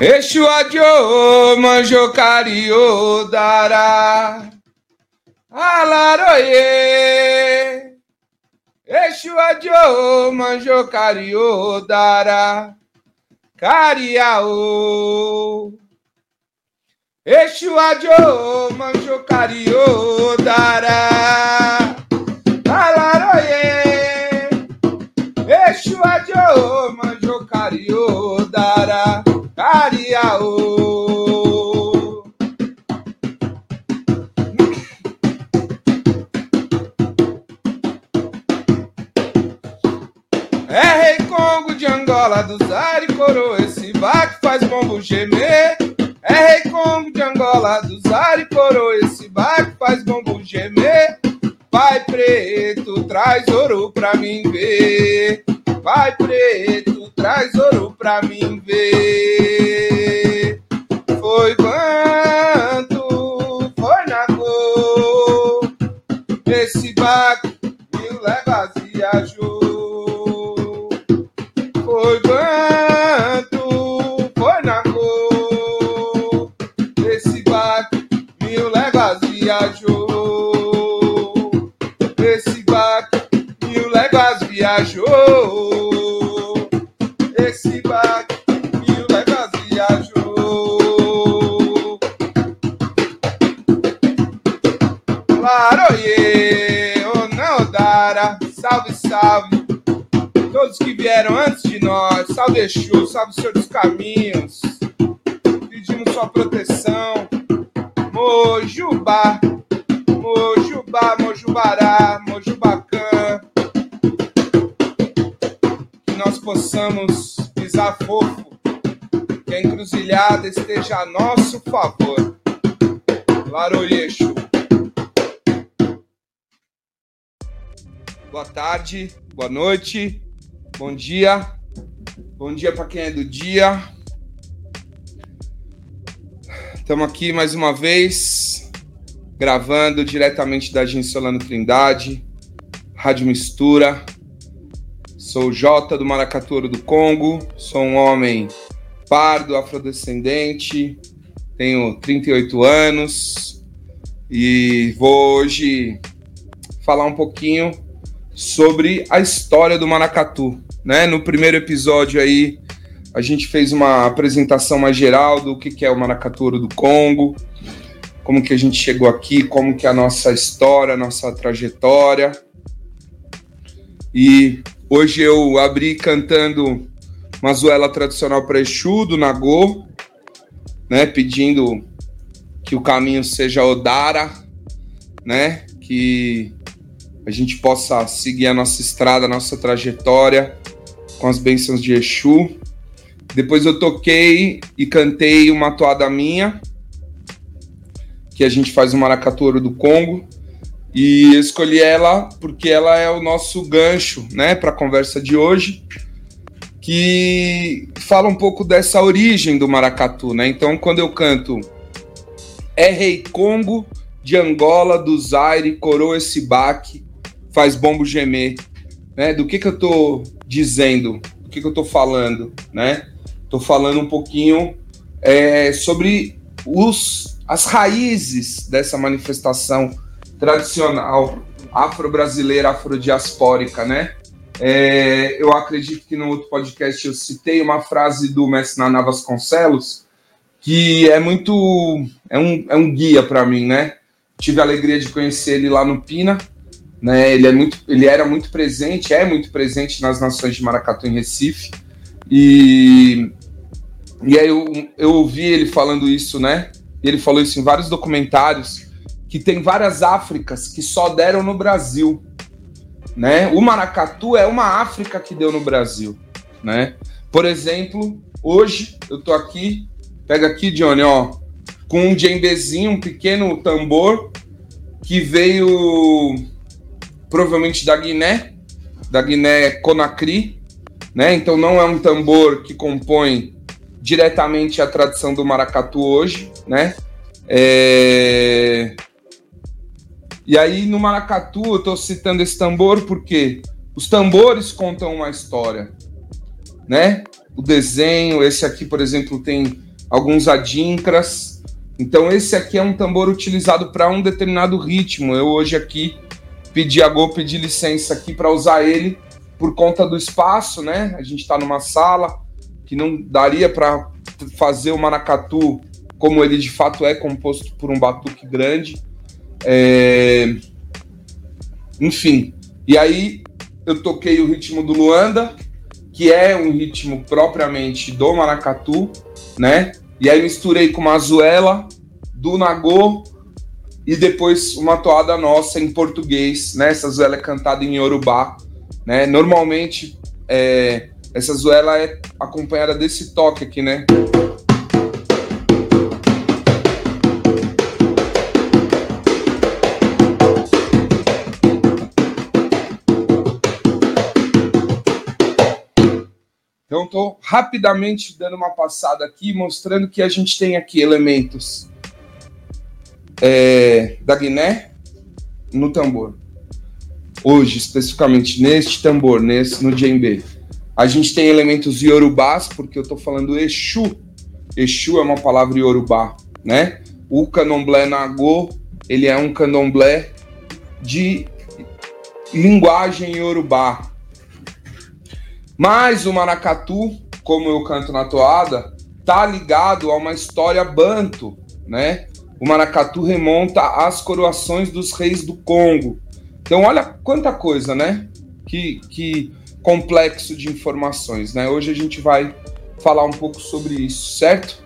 Exu adio manjo cario dará Alaroye. Exu adio manjo cario dará Cariaô Exu adio manjo cario dará Alaroye. Exu adio manjo cario dará Cariaô. É rei Congo de Angola, do Zaire, coroa, esse baque faz bombo gemer. É rei Congo de Angola, do Zaire, coroa, esse baque faz bombo gemer. Vai preto, traz ouro pra mim ver. Vai preto, traz ouro pra mim ver. Foi quanto, foi na cor. Esse baque mil levas viajou. Foi quanto, foi na cor. Esse baque mil levas viajou. Esse baque mil léguas viajou. Todos que vieram antes de nós, salve Exu, salve Senhor dos Caminhos. Pedimos sua proteção. Mojubá, Mojubá, Mojubará, Mojubacã. Que nós possamos pisar fofo, que a encruzilhada esteja a nosso favor. Laroyeixo. Boa tarde, boa noite, bom dia. Bom dia para quem é do dia. Estamos aqui mais uma vez, gravando diretamente da Agência Solano Trindade, Rádio Mistura. Sou Jota do Maracaturo do Congo, sou um homem pardo, afrodescendente, tenho 38 anos e vou hoje falar um pouquinho sobre a história do maracatu, né? No primeiro episódio aí a gente fez uma apresentação mais geral do que é o maracatu do Congo, como que a gente chegou aqui, como que é a nossa história, a nossa trajetória. E hoje eu abri cantando uma zoela tradicional para Exu do Nagô, né, pedindo que o caminho seja Odara, né, que a gente possa seguir a nossa estrada, a nossa trajetória com as bênçãos de Exu. Depois eu toquei e cantei uma toada minha, que a gente faz o Maracatu do Congo, e escolhi ela porque ela é o nosso gancho, né, para a conversa de hoje, que fala um pouco dessa origem do maracatu, né? Então, quando eu canto É Rei Congo de Angola, do Zaire, coroa esse baque, faz bombo gemer, né? Do que que eu tô dizendo? Do que que eu tô falando, né? Tô falando um pouquinho é, sobre os, as raízes dessa manifestação tradicional afro-brasileira, afrodiaspórica, né? É, eu acredito que no outro podcast eu citei uma frase do mestre Naná Vasconcelos que é muito é um, é um guia para mim, né? Tive a alegria de conhecer ele lá no Pina, né? Ele é muito ele era muito presente, é muito presente nas nações de Maracatu em Recife e e aí eu, eu ouvi ele falando isso, né? Ele falou isso em vários documentários que tem várias Áfricas que só deram no Brasil né? O maracatu é uma África que deu no Brasil, né? Por exemplo, hoje eu tô aqui, pega aqui, Johnny, ó, com um djembezinho, um pequeno tambor que veio provavelmente da Guiné, da Guiné Conakry, né? Então não é um tambor que compõe diretamente a tradição do maracatu hoje, né? É... E aí no maracatu eu estou citando esse tambor porque os tambores contam uma história, né? O desenho, esse aqui, por exemplo, tem alguns adinkras. Então esse aqui é um tambor utilizado para um determinado ritmo. Eu hoje aqui pedi a Go, pedi licença aqui para usar ele por conta do espaço, né? A gente está numa sala que não daria para fazer o maracatu como ele de fato é composto por um batuque grande. É... Enfim, e aí eu toquei o ritmo do Luanda, que é um ritmo propriamente do maracatu, né? E aí misturei com uma azuela do Nagô e depois uma toada nossa em português, né? Essa azuela é cantada em Yorubá, né? Normalmente é, essa azuela é acompanhada desse toque aqui, né? Então, estou rapidamente dando uma passada aqui, mostrando que a gente tem aqui elementos é, da Guiné no tambor. Hoje, especificamente neste tambor, nesse, no djembe, a gente tem elementos iorubás, porque eu estou falando Exu. Exu é uma palavra iorubá, né? O candomblé nagô, ele é um candomblé de linguagem iorubá, mas o maracatu, como eu canto na toada, tá ligado a uma história banto, né? O maracatu remonta às coroações dos reis do Congo. Então, olha quanta coisa, né? Que, que complexo de informações, né? Hoje a gente vai falar um pouco sobre isso, certo?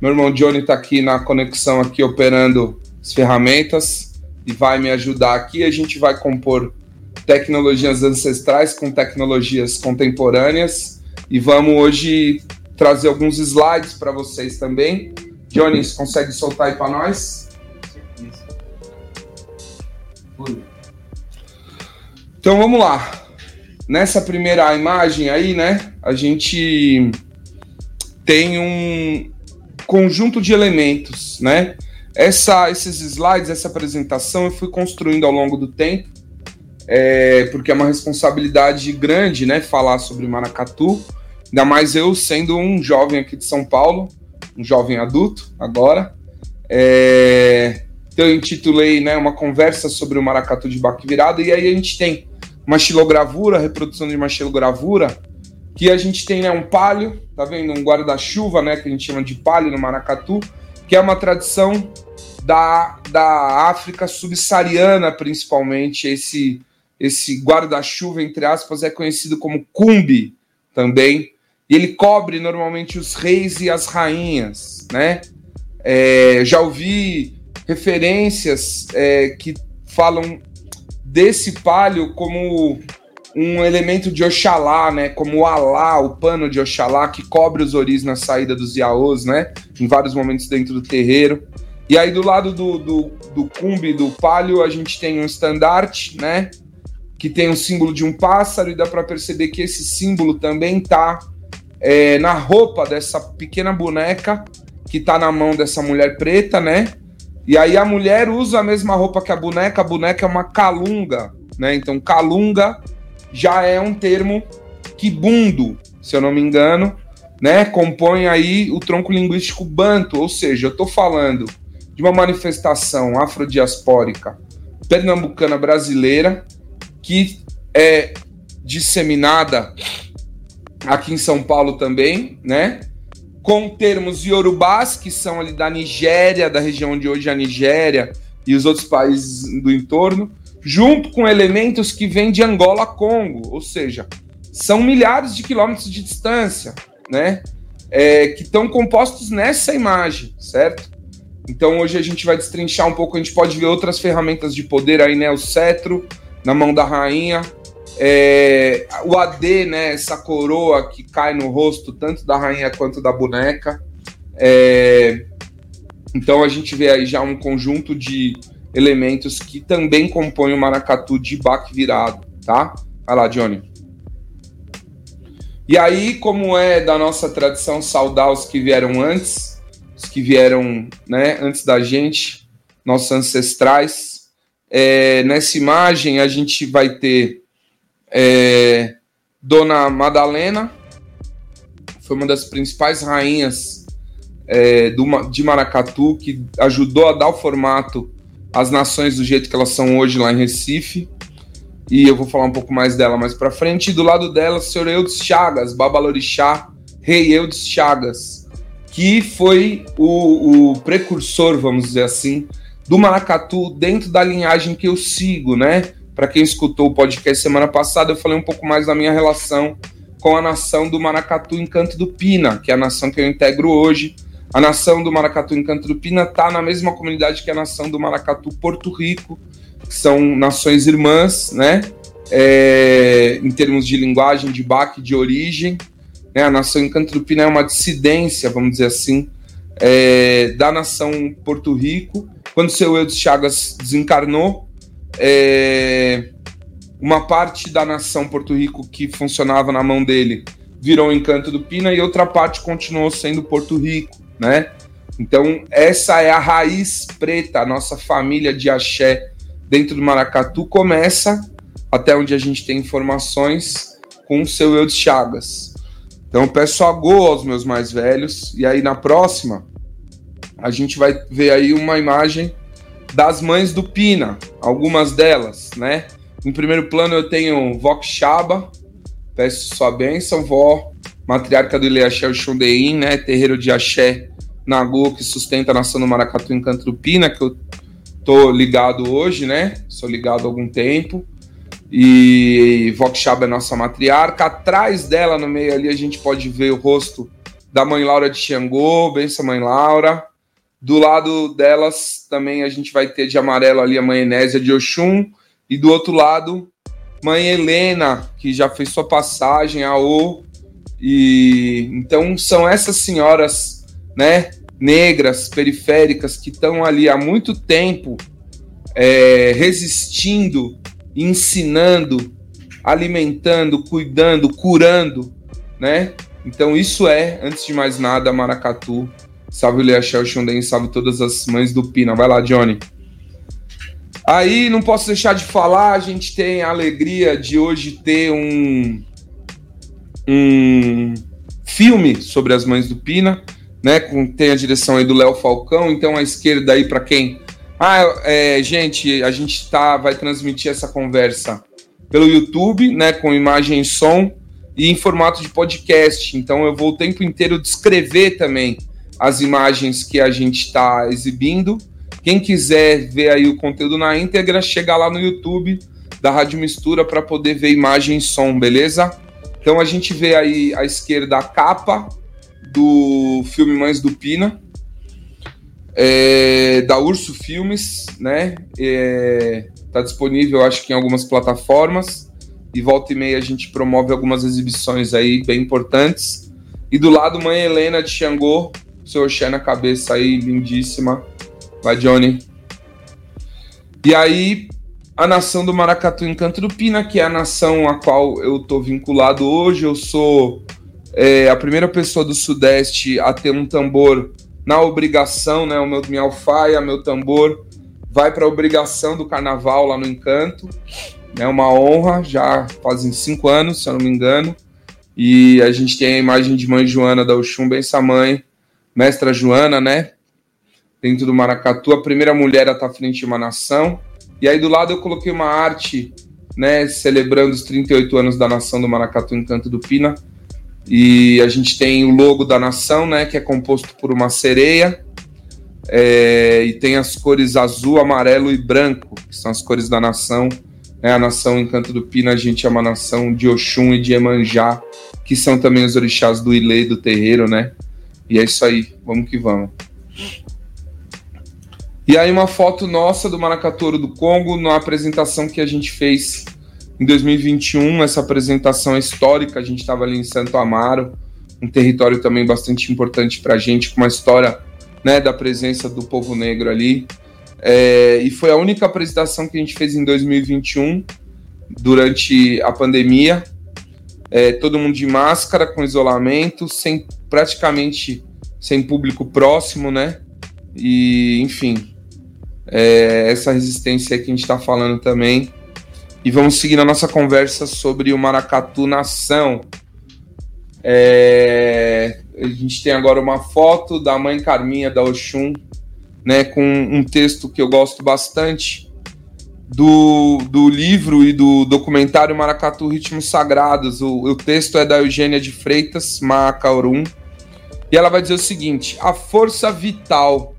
Meu irmão Johnny está aqui na conexão, aqui operando as ferramentas e vai me ajudar aqui. A gente vai compor tecnologias ancestrais com tecnologias contemporâneas e vamos hoje trazer alguns slides para vocês também. Johnny, consegue soltar aí para nós? Então vamos lá. Nessa primeira imagem aí, né, a gente tem um conjunto de elementos, né? Essa, esses slides, essa apresentação eu fui construindo ao longo do tempo é, porque é uma responsabilidade grande, né, falar sobre maracatu, ainda mais eu sendo um jovem aqui de São Paulo, um jovem adulto agora. É, então eu intitulei, né, uma conversa sobre o maracatu de baque virado, e aí a gente tem uma xilogravura, reprodução de uma xilogravura, que a gente tem né, um palio, tá vendo? Um guarda-chuva, né, que a gente chama de palio no maracatu, que é uma tradição da, da África subsaariana, principalmente, esse esse guarda-chuva, entre aspas, é conhecido como cumbi também. E ele cobre normalmente os reis e as rainhas, né? É, já ouvi referências é, que falam desse palio como um elemento de Oxalá, né? Como o Alá, o pano de Oxalá que cobre os oris na saída dos Yaôs, né? Em vários momentos dentro do terreiro. E aí do lado do, do, do cumbi, do palio, a gente tem um estandarte, né? que tem o símbolo de um pássaro, e dá para perceber que esse símbolo também está é, na roupa dessa pequena boneca que está na mão dessa mulher preta, né? E aí a mulher usa a mesma roupa que a boneca, a boneca é uma calunga, né? Então calunga já é um termo quibundo, se eu não me engano, né? Compõe aí o tronco linguístico banto, ou seja, eu estou falando de uma manifestação afrodiaspórica pernambucana brasileira que é disseminada aqui em São Paulo também, né? Com termos iorubás, que são ali da Nigéria, da região onde hoje é a Nigéria e os outros países do entorno, junto com elementos que vêm de Angola Congo, ou seja, são milhares de quilômetros de distância, né? É, que estão compostos nessa imagem, certo? Então hoje a gente vai destrinchar um pouco, a gente pode ver outras ferramentas de poder aí, né? O cetro, na mão da rainha. É, o AD, né, essa coroa que cai no rosto tanto da rainha quanto da boneca. É, então a gente vê aí já um conjunto de elementos que também compõem o maracatu de baque virado, tá? Vai lá, Johnny. E aí, como é da nossa tradição saudar os que vieram antes, os que vieram né, antes da gente, nossos ancestrais, é, nessa imagem a gente vai ter é, Dona Madalena, foi uma das principais rainhas é, do, de Maracatu, que ajudou a dar o formato às nações do jeito que elas são hoje lá em Recife. E eu vou falar um pouco mais dela mais para frente. E do lado dela, o senhor Eudes Chagas, Babalorixá, rei Eudes Chagas, que foi o, o precursor, vamos dizer assim, do maracatu dentro da linhagem que eu sigo, né? Para quem escutou o podcast semana passada, eu falei um pouco mais da minha relação com a nação do Maracatu Encanto do Pina, que é a nação que eu integro hoje. A nação do Maracatu Encanto do Pina está na mesma comunidade que a nação do Maracatu Porto Rico, que são nações irmãs, né? É, em termos de linguagem, de baque, de origem. Né? A nação Encanto do Pina é uma dissidência, vamos dizer assim, é, da nação Porto Rico. Quando seu Eudes Chagas desencarnou, é, uma parte da nação Porto Rico que funcionava na mão dele virou o Encanto do Pina e outra parte continuou sendo Porto Rico, né? Então, essa é a raiz preta, a nossa família de axé dentro do Maracatu começa, até onde a gente tem informações, com o seu Eudes Chagas. Então, peço a go aos meus mais velhos, e aí na próxima, a gente vai ver aí uma imagem das mães do Pina, algumas delas, né? Em primeiro plano eu tenho Vó Xaba, peço sua bênção, vó, matriarca do Ileaxé Xondeim, né? Terreiro de Axé Nagô, que sustenta a nação do Maracatu em Cantrupina, que eu tô ligado hoje, né? Sou ligado há algum tempo e Vokshaba é nossa matriarca. Atrás dela, no meio ali, a gente pode ver o rosto da mãe Laura de Xangô, benção mãe Laura. Do lado delas também a gente vai ter de amarelo ali a mãe Enésia de Oxum. E do outro lado, mãe Helena, que já fez sua passagem, a O. E então são essas senhoras, né, negras, periféricas, que estão ali há muito tempo é, resistindo ensinando, alimentando, cuidando, curando, né? Então isso é, antes de mais nada, Maracatu. Salve o Leachel Xunden, salve todas as mães do Pina. Vai lá, Johnny. Aí não posso deixar de falar, a gente tem a alegria de hoje ter um, um filme sobre as mães do Pina, né? Com, tem a direção aí do Léo Falcão, então à esquerda aí para quem ah, é, gente, a gente tá, vai transmitir essa conversa pelo YouTube, né, com imagem e som e em formato de podcast. Então eu vou o tempo inteiro descrever também as imagens que a gente está exibindo. Quem quiser ver aí o conteúdo na íntegra, chega lá no YouTube da Rádio Mistura para poder ver imagem e som, beleza? Então a gente vê aí à esquerda a capa do filme Mães do Pina, é, da Urso Filmes, né? É, tá disponível, acho que em algumas plataformas. E volta e meia a gente promove algumas exibições aí bem importantes. E do lado, Mãe Helena de Xangô, seu Oxé na cabeça aí, lindíssima. Vai, Johnny. E aí, a nação do Maracatu em Canto do Pina, que é a nação a qual eu tô vinculado hoje. Eu sou é, a primeira pessoa do Sudeste a ter um tambor na obrigação, né? O meu minha alfaia, meu tambor vai para a obrigação do carnaval lá no Encanto. É uma honra, já fazem cinco anos, se eu não me engano. E a gente tem a imagem de mãe Joana da Oxum, benção mãe, mestra Joana, né? Dentro do Maracatu, a primeira mulher a estar à frente de uma nação. E aí do lado eu coloquei uma arte, né, celebrando os 38 anos da nação do Maracatu Encanto do Pina, e a gente tem o logo da nação, né, que é composto por uma sereia. É, e tem as cores azul, amarelo e branco, que são as cores da nação. É, a nação Encanto do Pina, a gente é uma nação de Oxum e de Emanjá, que são também os orixás do Ilê, do terreiro, né? E é isso aí, vamos que vamos. E aí uma foto nossa do Maracatouro do Congo, na apresentação que a gente fez em 2021, essa apresentação histórica, a gente estava ali em Santo Amaro, um território também bastante importante para a gente, com uma história né, da presença do povo negro ali. É, e foi a única apresentação que a gente fez em 2021, durante a pandemia. É, todo mundo de máscara, com isolamento, sem praticamente sem público próximo, né? E, enfim, é, essa resistência que a gente está falando também e vamos seguir a nossa conversa sobre o Maracatu Nação. É, gente tem agora uma foto da mãe Carminha da Oxum, né, com um texto que eu gosto bastante do, do livro e do documentário Maracatu Ritmos Sagrados. O, o texto é da Eugênia de Freitas, Macaurum, e ela vai dizer o seguinte: a força vital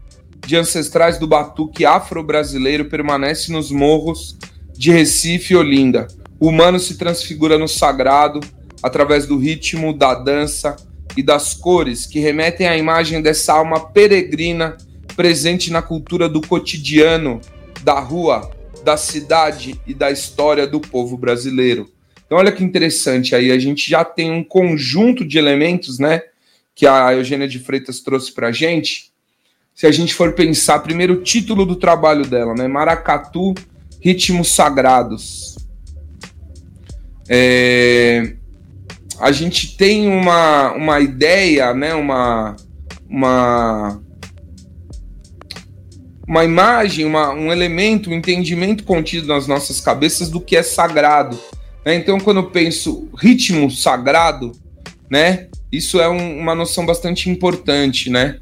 de ancestrais do batuque afro-brasileiro permanece nos morros de Recife e Olinda. O humano se transfigura no sagrado através do ritmo, da dança e das cores que remetem à imagem dessa alma peregrina presente na cultura do cotidiano, da rua, da cidade e da história do povo brasileiro. Então, olha que interessante aí, a gente já tem um conjunto de elementos, né, que a Eugênia de Freitas trouxe para a gente. Se a gente for pensar, primeiro o título do trabalho dela, né, Maracatu, Ritmos Sagrados. É, a gente tem uma, uma ideia, né, uma, uma, uma imagem, uma, um elemento, um entendimento contido nas nossas cabeças do que é sagrado. Né? Então, quando eu penso ritmo sagrado, né, isso é um, uma noção bastante importante, né?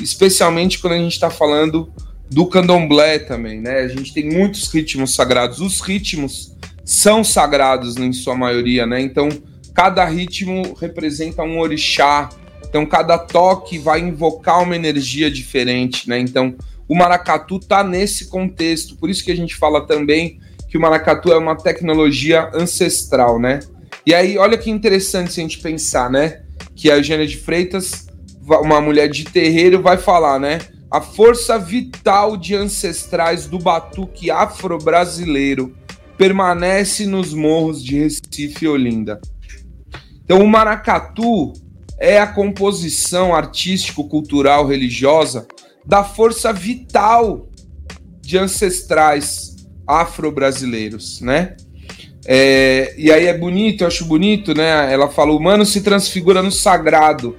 Especialmente quando a gente está falando do candomblé também, né? A gente tem muitos ritmos sagrados. Os ritmos são sagrados em sua maioria, né? Então, cada ritmo representa um orixá. Então, cada toque vai invocar uma energia diferente, né? Então, o maracatu tá nesse contexto. Por isso que a gente fala também que o maracatu é uma tecnologia ancestral, né? E aí, olha que interessante se a gente pensar, né? Que a Eugênia de Freitas, uma mulher de terreiro, vai falar, né? A força vital de ancestrais do batuque afro-brasileiro permanece nos morros de Recife e Olinda. Então, o maracatu é a composição artístico-cultural religiosa da força vital de ancestrais afro-brasileiros, né? É, e aí é bonito, eu acho bonito, né? Ela fala: o humano se transfigura no sagrado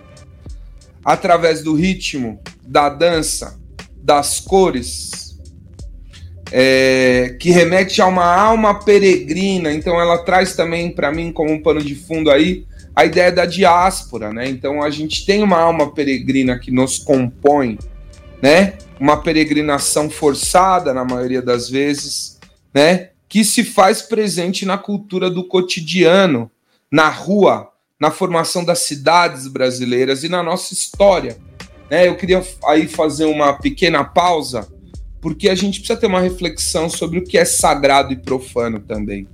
através do ritmo, da dança, das cores, é, que remete a uma alma peregrina. Então, ela traz também para mim, como um pano de fundo aí, a ideia da diáspora, né? Então, a gente tem uma alma peregrina que nos compõe, né? Uma peregrinação forçada, na maioria das vezes, né? que se faz presente na cultura do cotidiano, na rua, na formação das cidades brasileiras e na nossa história. Né? Eu queria aí fazer uma pequena pausa, porque a gente precisa ter uma reflexão sobre o que é sagrado e profano também.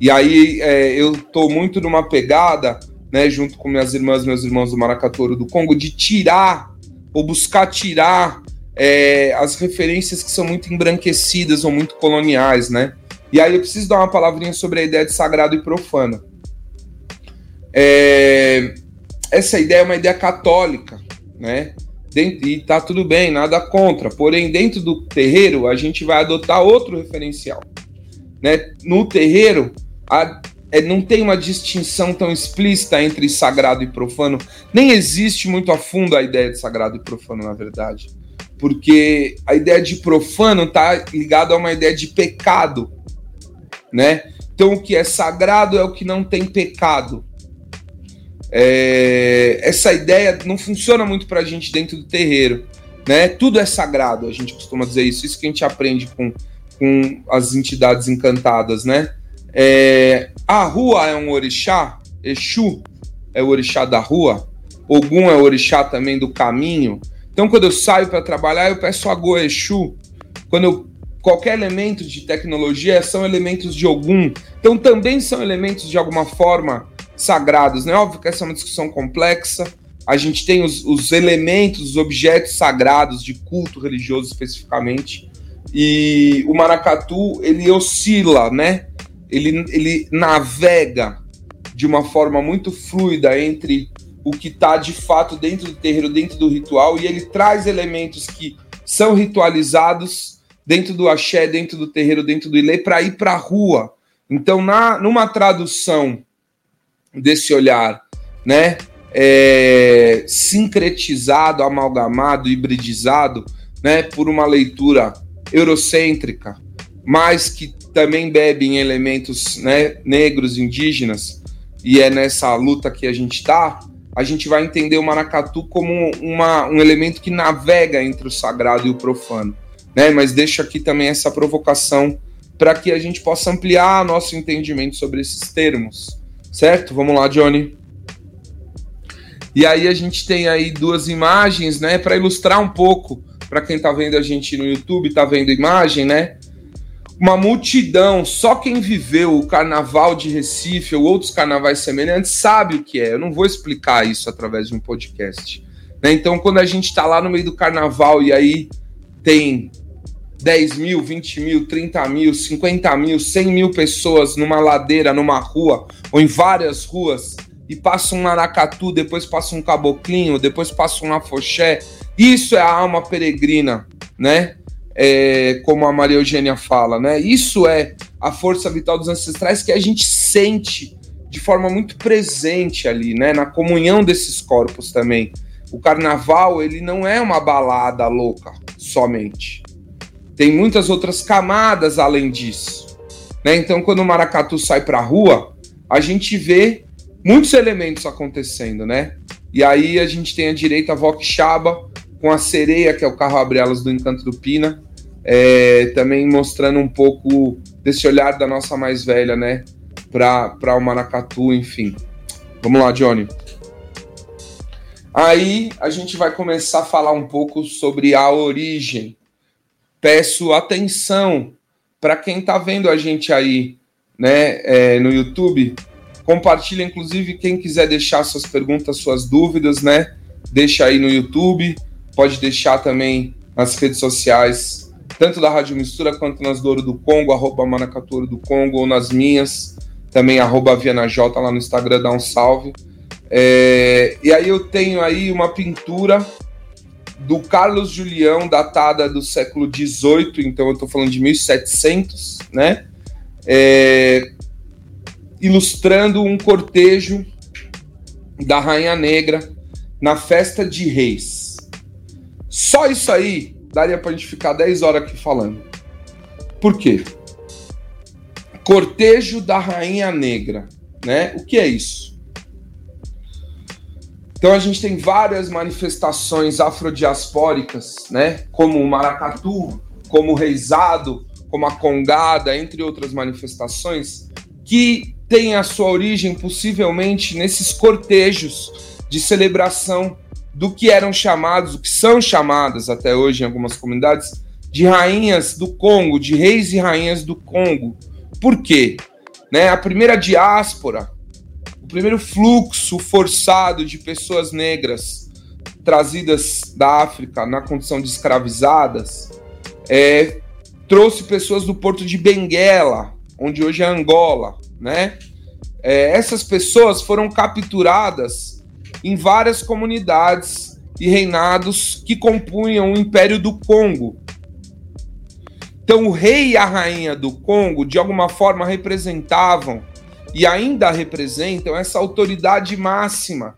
E aí é, eu estou muito numa pegada, né, junto com minhas irmãs, meus irmãos do Maracatouro do Congo, de tirar ou buscar tirar é, as referências que são muito embranquecidas ou muito coloniais, né? E aí eu preciso dar uma palavrinha sobre a ideia de sagrado e profano. É, essa ideia é uma ideia católica, né? E tá tudo bem, nada contra. Porém, dentro do terreiro, a gente vai adotar outro referencial. Né? No terreiro, a, é, não tem uma distinção tão explícita entre sagrado e profano. Nem existe muito a fundo a ideia de sagrado e profano, na verdade. Porque a ideia de profano está ligada a uma ideia de pecado né? Então, o que é sagrado é o que não tem pecado. É, essa ideia não funciona muito para a gente dentro do terreiro, né? Tudo é sagrado, a gente costuma dizer isso. Isso que a gente aprende com, com as entidades encantadas, né? É, a rua é um orixá, Exu é o orixá da rua, Ogum é o orixá também do caminho. Então, quando eu saio para trabalhar, eu peço a Go Exu. Quando eu qualquer elemento de tecnologia são elementos de algum, então também são elementos de alguma forma sagrados, né? Óbvio que essa é uma discussão complexa. A gente tem os, os elementos, os objetos sagrados de culto religioso especificamente, e o maracatu ele oscila, né? Ele, ele navega de uma forma muito fluida entre o que está de fato dentro do terreiro, dentro do ritual, e ele traz elementos que são ritualizados dentro do axé, dentro do terreiro, dentro do ilê, para ir para a rua. Então, na, numa tradução desse olhar, né, é, sincretizado, amalgamado, hibridizado, né, por uma leitura eurocêntrica, mas que também bebe em elementos né, negros, indígenas, e é nessa luta que a gente está, a gente vai entender o maracatu como uma, um elemento que navega entre o sagrado e o profano. Né? Mas deixo aqui também essa provocação para que a gente possa ampliar nosso entendimento sobre esses termos. Certo? Vamos lá, Johnny. E aí a gente tem aí duas imagens, né, para ilustrar um pouco para quem está vendo a gente no YouTube, está vendo imagem, né? Uma multidão, só quem viveu o carnaval de Recife ou outros carnavais semelhantes sabe o que é. Eu não vou explicar isso através de um podcast. Né? Então, quando a gente está lá no meio do carnaval e aí tem 10 mil, 20 mil, 30 mil, 50 mil, 100 mil pessoas numa ladeira, numa rua, ou em várias ruas, e passa um maracatu, depois passa um caboclinho, depois passa um afoxé. Isso é a alma peregrina, né? É, como a Maria Eugênia fala, né? Isso é a força vital dos ancestrais que a gente sente de forma muito presente ali, né? Na comunhão desses corpos também. O carnaval, ele não é uma balada louca somente. Tem muitas outras camadas além disso. Né? Então, quando o maracatu sai para a rua, a gente vê muitos elementos acontecendo, né? E aí a gente tem a direita a Voxaba com a sereia, que é o carro abre-alas do Encanto do Pina, é, também mostrando um pouco desse olhar da nossa mais velha, né? Para o maracatu, enfim. Vamos lá, Johnny. Aí a gente vai começar a falar um pouco sobre a origem peço atenção para quem está vendo a gente aí né, é, no YouTube. Compartilha, inclusive, quem quiser deixar suas perguntas, suas dúvidas, né? Deixa aí no YouTube, pode deixar também nas redes sociais, tanto da Rádio Mistura quanto nas do Ouro do Congo, arroba Manacatu do Congo, ou nas minhas, também arroba VianaJ lá no Instagram, dá um salve. É, e aí eu tenho aí uma pintura do Carlos Julião, datada do século XVIII, então eu estou falando de 1700, né? É, ilustrando um cortejo da Rainha Negra na festa de Reis. Só isso aí daria para a gente ficar 10 horas aqui falando. Por quê? Cortejo da Rainha Negra, né? O que é isso? Então a gente tem várias manifestações afrodiaspóricas, né? Como o maracatu, como o reizado, como a congada, entre outras manifestações, que têm a sua origem possivelmente nesses cortejos de celebração do que eram chamados, o que são chamadas até hoje em algumas comunidades, de rainhas do Congo, de reis e rainhas do Congo. Por quê? Né, a primeira diáspora o primeiro fluxo forçado de pessoas negras trazidas da África na condição de escravizadas é, trouxe pessoas do porto de Benguela, onde hoje é Angola, né? É, essas pessoas foram capturadas em várias comunidades e reinados que compunham o Império do Congo. Então, o rei e a rainha do Congo, de alguma forma, representavam e ainda representam essa autoridade máxima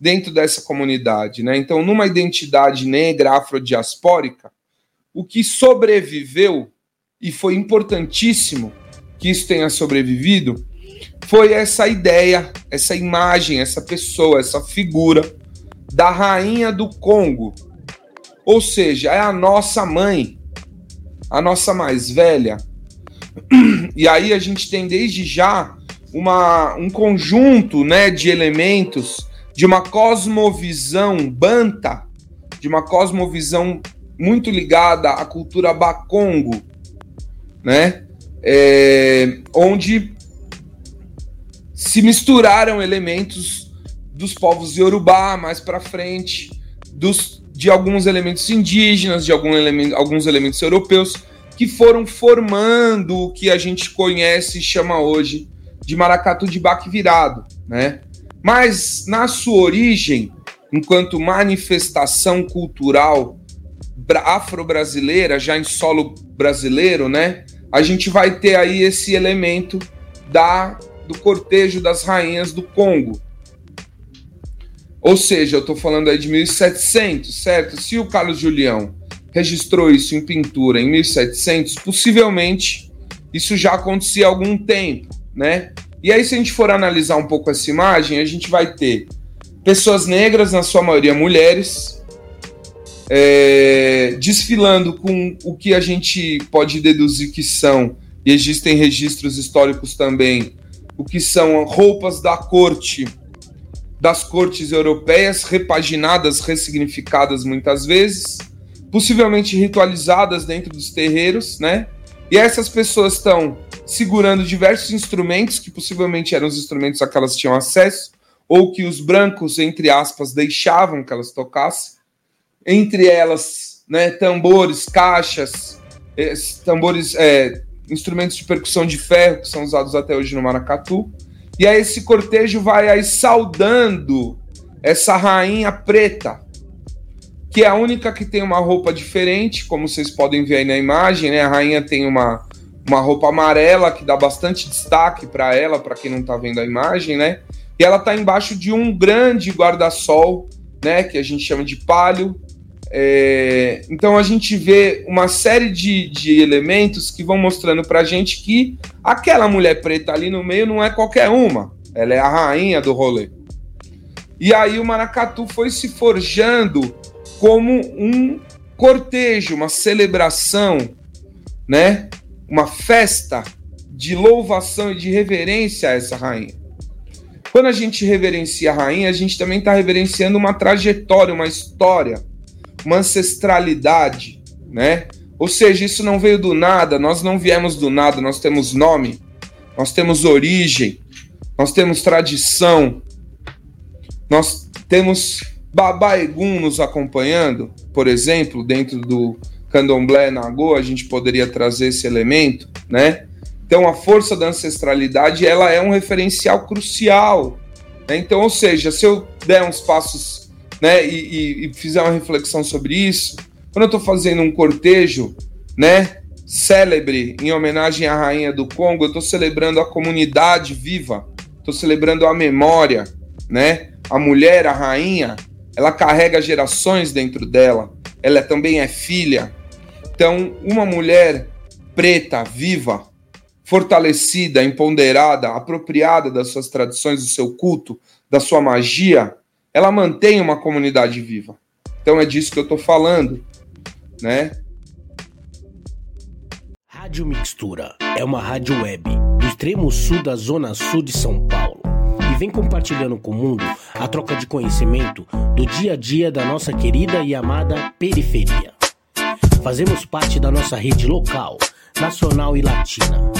dentro dessa comunidade. Né? Então, numa identidade negra afrodiaspórica, o que sobreviveu, e foi importantíssimo que isso tenha sobrevivido, foi essa ideia, essa imagem, essa pessoa, essa figura da rainha do Congo. Ou seja, é a nossa mãe, a nossa mais velha. E aí a gente tem desde já uma, um conjunto né, de elementos de uma cosmovisão banta, de uma cosmovisão muito ligada à cultura bakongo, né? É, onde se misturaram elementos dos povos iorubá mais para frente, dos, de alguns elementos indígenas, de algum elemento, alguns elementos europeus, que foram formando o que a gente conhece e chama hoje de maracatu de baque virado, né? Mas na sua origem, enquanto manifestação cultural afro-brasileira, já em solo brasileiro, né? A gente vai ter aí esse elemento da do cortejo das rainhas do Congo. Ou seja, eu estou falando aí de 1700, certo? Se o Carlos Julião registrou isso em pintura em 1700, possivelmente isso já acontecia há algum tempo né? E aí, se a gente for analisar um pouco essa imagem, a gente vai ter pessoas negras, na sua maioria mulheres, é, desfilando com o que a gente pode deduzir que são, e existem registros históricos também, o que são roupas da corte, das cortes europeias, repaginadas, ressignificadas muitas vezes, possivelmente ritualizadas dentro dos terreiros, né? E essas pessoas estão segurando diversos instrumentos que possivelmente eram os instrumentos a que elas tinham acesso, ou que os brancos, entre aspas, deixavam que elas tocassem. Entre elas, né, tambores, caixas, eh, tambores, é, instrumentos de percussão de ferro que são usados até hoje no maracatu. E aí esse cortejo vai aí saudando essa rainha preta, que é a única que tem uma roupa diferente, como vocês podem ver aí na imagem, né? A rainha tem uma, uma roupa amarela que dá bastante destaque para ela, para quem não está vendo a imagem, né? E ela está embaixo de um grande guarda-sol, né? Que a gente chama de palio. É... então a gente vê uma série de, de elementos que vão mostrando para a gente que aquela mulher preta ali no meio não é qualquer uma, ela é a rainha do rolê. E aí o maracatu foi se forjando como um cortejo, uma celebração, né? Uma festa de louvação e de reverência a essa rainha. Quando a gente reverencia a rainha, a gente também está reverenciando uma trajetória, uma história, uma ancestralidade, né? Ou seja, isso não veio do nada, nós não viemos do nada, nós temos nome, nós temos origem, nós temos tradição, nós temos Baba Egum nos acompanhando, por exemplo, dentro do Candomblé Nagô, a gente poderia trazer esse elemento, né? Então, a força da ancestralidade, ela é um referencial crucial. Né? Então, ou seja, se eu der uns passos né, e, e, e fizer uma reflexão sobre isso, quando eu estou fazendo um cortejo, né, célebre em homenagem à rainha do Congo, eu estou celebrando a comunidade viva, estou celebrando a memória, né? A mulher, a rainha, ela carrega gerações dentro dela, ela também é filha. Então, uma mulher preta, viva, fortalecida, empoderada, apropriada das suas tradições, do seu culto, da sua magia, ela mantém uma comunidade viva. Então é disso que eu estou falando, né? Rádio Mixtura é uma rádio web do extremo sul da zona sul de São Paulo vem compartilhando com o mundo a troca de conhecimento do dia a dia da nossa querida e amada periferia. Fazemos parte da nossa rede local, nacional e latina.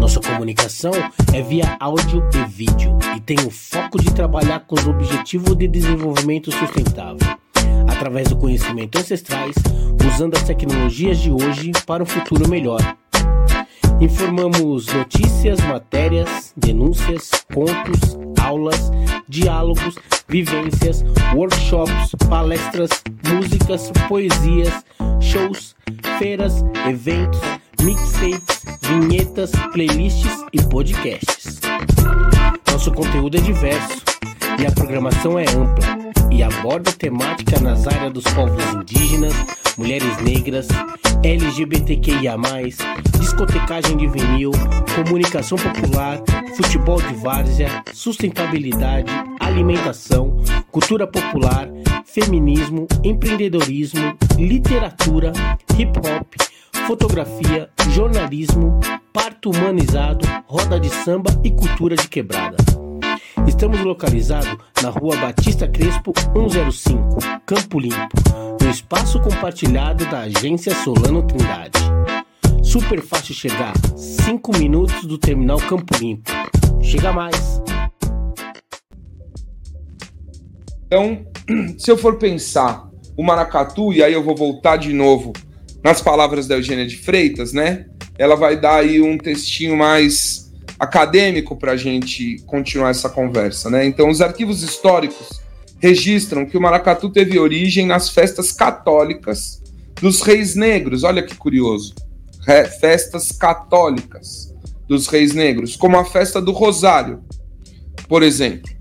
Nossa comunicação é via áudio e vídeo e tem o foco de trabalhar com os objetivos de desenvolvimento sustentável, através do conhecimento ancestrais, usando as tecnologias de hoje para um futuro melhor. Informamos notícias, matérias, denúncias, contos, aulas, diálogos, vivências, workshops, palestras, músicas, poesias, shows, feiras, eventos, mixtapes, vinhetas, playlists e podcasts. Nosso conteúdo é diverso e a programação é ampla e aborda temática nas áreas dos povos indígenas, mulheres negras, LGBTQIA, discotecagem de vinil, comunicação popular, futebol de várzea, sustentabilidade, alimentação, cultura popular, feminismo, empreendedorismo, literatura, hip hop, fotografia, jornalismo, parto humanizado, roda de samba e cultura de quebrada. Estamos localizados na rua Batista Crespo 105, Campo Limpo, no espaço compartilhado da agência Solano Trindade. Super fácil chegar, 5 minutos do terminal Campo Limpo. Chega mais! Então, se eu for pensar o maracatu, e aí eu vou voltar de novo nas palavras da Eugênia de Freitas, né? Ela vai dar aí um textinho mais acadêmico para a gente continuar essa conversa, né? Então, os arquivos históricos registram que o maracatu teve origem nas festas católicas dos reis negros. Olha que curioso. Festas católicas dos reis negros, como a festa do Rosário, por exemplo.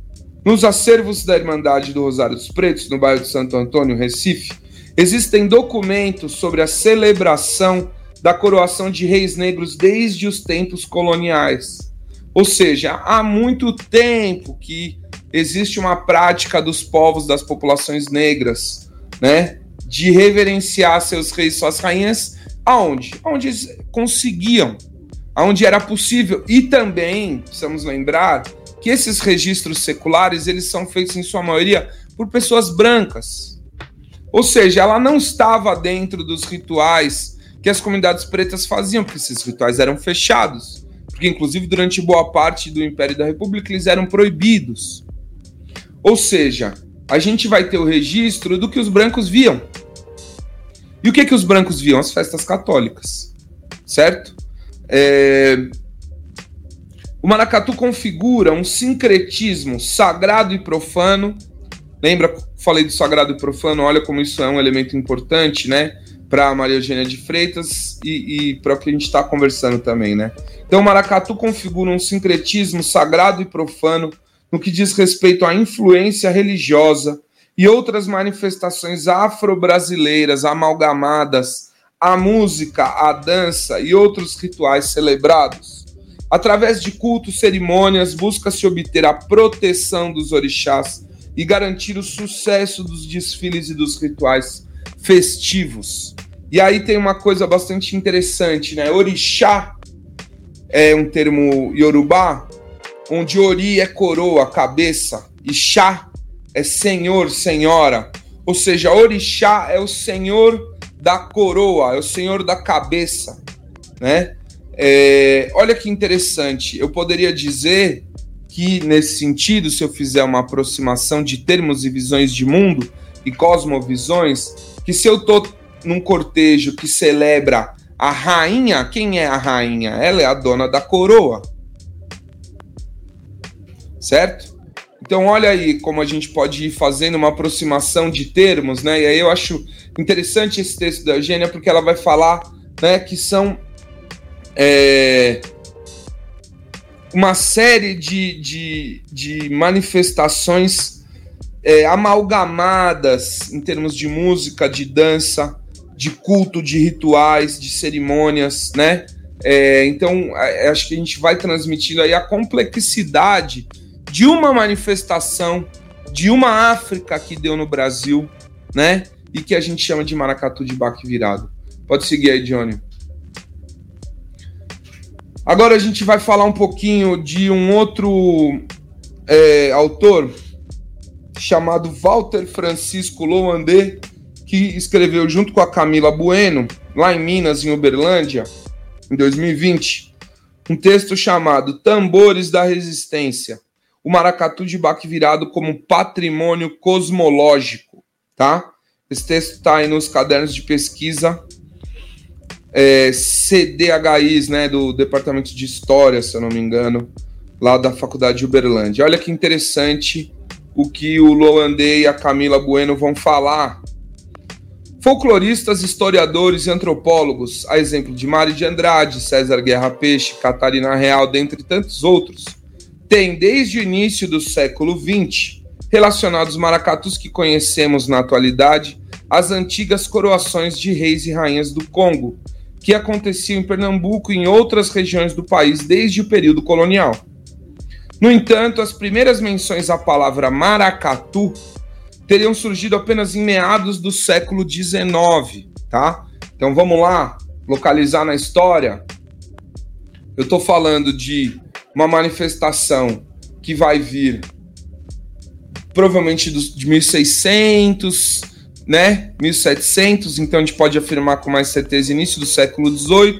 Nos acervos da Irmandade do Rosário dos Pretos, no bairro de Santo Antônio, Recife, existem documentos sobre a celebração da coroação de reis negros desde os tempos coloniais. Ou seja, há muito tempo que existe uma prática dos povos, das populações negras, né? De reverenciar seus reis, suas rainhas, aonde? Onde eles conseguiam, aonde era possível. E também, precisamos lembrar, que esses registros seculares, eles são feitos em sua maioria por pessoas brancas. Ou seja, ela não estava dentro dos rituais que as comunidades pretas faziam, porque esses rituais eram fechados. Porque, inclusive, durante boa parte do Império da República, eles eram proibidos. Ou seja, a gente vai ter o registro do que os brancos viam. E o que, que os brancos viam? As festas católicas, certo? É... O maracatu configura um sincretismo sagrado e profano. Lembra, falei do sagrado e profano, olha como isso é um elemento importante, né? Para Maria Eugênia de Freitas e, e para o que a gente está conversando também, né? Então, maracatu configura um sincretismo sagrado e profano no que diz respeito à influência religiosa e outras manifestações afro-brasileiras amalgamadas à música, à dança e outros rituais celebrados. Através de cultos, cerimônias, busca-se obter a proteção dos orixás e garantir o sucesso dos desfiles e dos rituais festivos. E aí tem uma coisa bastante interessante, né? Orixá é um termo iorubá onde Ori é coroa, cabeça, e Chá é senhor, senhora. Ou seja, Orixá é o senhor da coroa, é o senhor da cabeça, né? É, olha que interessante, eu poderia dizer que, nesse sentido, se eu fizer uma aproximação de termos e visões de mundo e cosmovisões, que se eu tô num cortejo que celebra a rainha, quem é a rainha? Ela é a dona da coroa certo? Então, olha aí como a gente pode ir fazendo uma aproximação de termos, né? E aí eu acho interessante esse texto da Eugênia, porque ela vai falar né, que são é, uma série de, de, de manifestações é, amalgamadas em termos de música, de dança, de culto, de rituais, de cerimônias, né? É, então, acho que a gente vai transmitindo aí a complexidade de uma manifestação de uma África que deu no Brasil, né? E que a gente chama de maracatu de baque virado. Pode seguir aí, Johnny. Agora a gente vai falar um pouquinho de um outro é, autor chamado Walter Francisco Loandê, que escreveu junto com a Camila Bueno, lá em Minas, em Uberlândia, em 2020, um texto chamado Tambores da Resistência o maracatu de baque virado como patrimônio cosmológico, tá? Esse texto está aí nos cadernos de pesquisa é, CDHIs, né, do Departamento de História, se eu não me engano, lá da Faculdade de Uberlândia. Olha que interessante o que o Loandê e a Camila Bueno vão falar. Folcloristas, historiadores e antropólogos, a exemplo de Mari de Andrade, César Guerra Peixe, Catarina Real, dentre tantos outros, tem desde o início do século XX, relacionados maracatus que conhecemos na atualidade, as antigas coroações de reis e rainhas do Congo, que aconteciam em Pernambuco e em outras regiões do país desde o período colonial. No entanto, as primeiras menções à palavra maracatu teriam surgido apenas em meados do século XIX, tá? Então vamos lá, localizar na história. Eu estou falando de uma manifestação que vai vir provavelmente de 1600, né, 1700, então a gente pode afirmar com mais certeza início do século XVIII.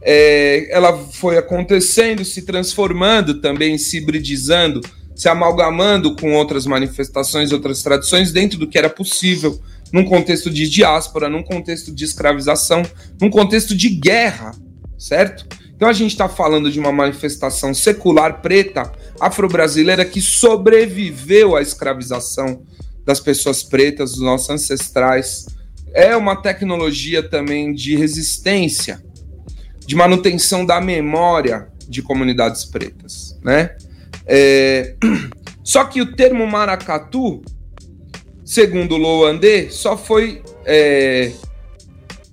É, ela foi acontecendo, se transformando também, se hibridizando, se amalgamando com outras manifestações, outras tradições, dentro do que era possível, num contexto de diáspora, num contexto de escravização, num contexto de guerra, certo? Então a gente está falando de uma manifestação secular preta afro-brasileira que sobreviveu à escravização das pessoas pretas, dos nossos ancestrais. É uma tecnologia também de resistência, de manutenção da memória de comunidades pretas, né? É... Só que o termo maracatu, segundo Loandê, só foi é,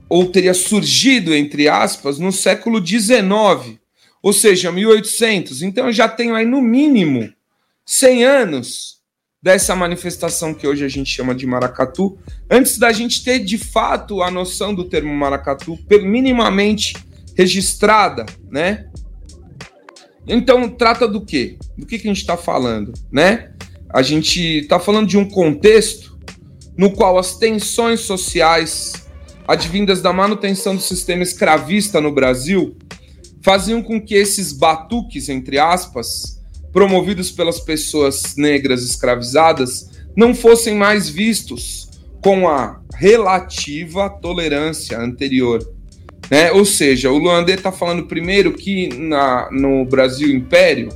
ou teria surgido, entre aspas, no século XIX, ou seja, 1800. Então eu já tenho aí no mínimo 100 anos dessa manifestação que hoje a gente chama de maracatu, antes da gente ter de fato a noção do termo maracatu minimamente registrada, né? Então, trata do quê? Do que, que a gente está falando, né? A gente está falando de um contexto no qual as tensões sociais advindas da manutenção do sistema escravista no Brasil faziam com que esses batuques, entre aspas, promovidos pelas pessoas negras escravizadas, não fossem mais vistos com a relativa tolerância anterior. Né? Ou seja, o Luandê está falando primeiro que na, no Brasil Império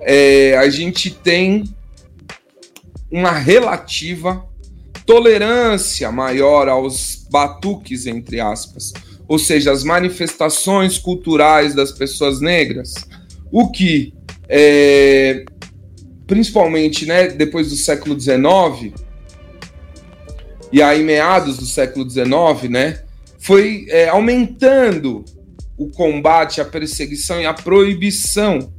é, a gente tem uma relativa tolerância maior aos batuques, entre aspas, ou seja, as manifestações culturais das pessoas negras, o que, é, principalmente né, depois do século XIX, e aí meados do século XIX, né, foi é, aumentando o combate, a perseguição e a proibição,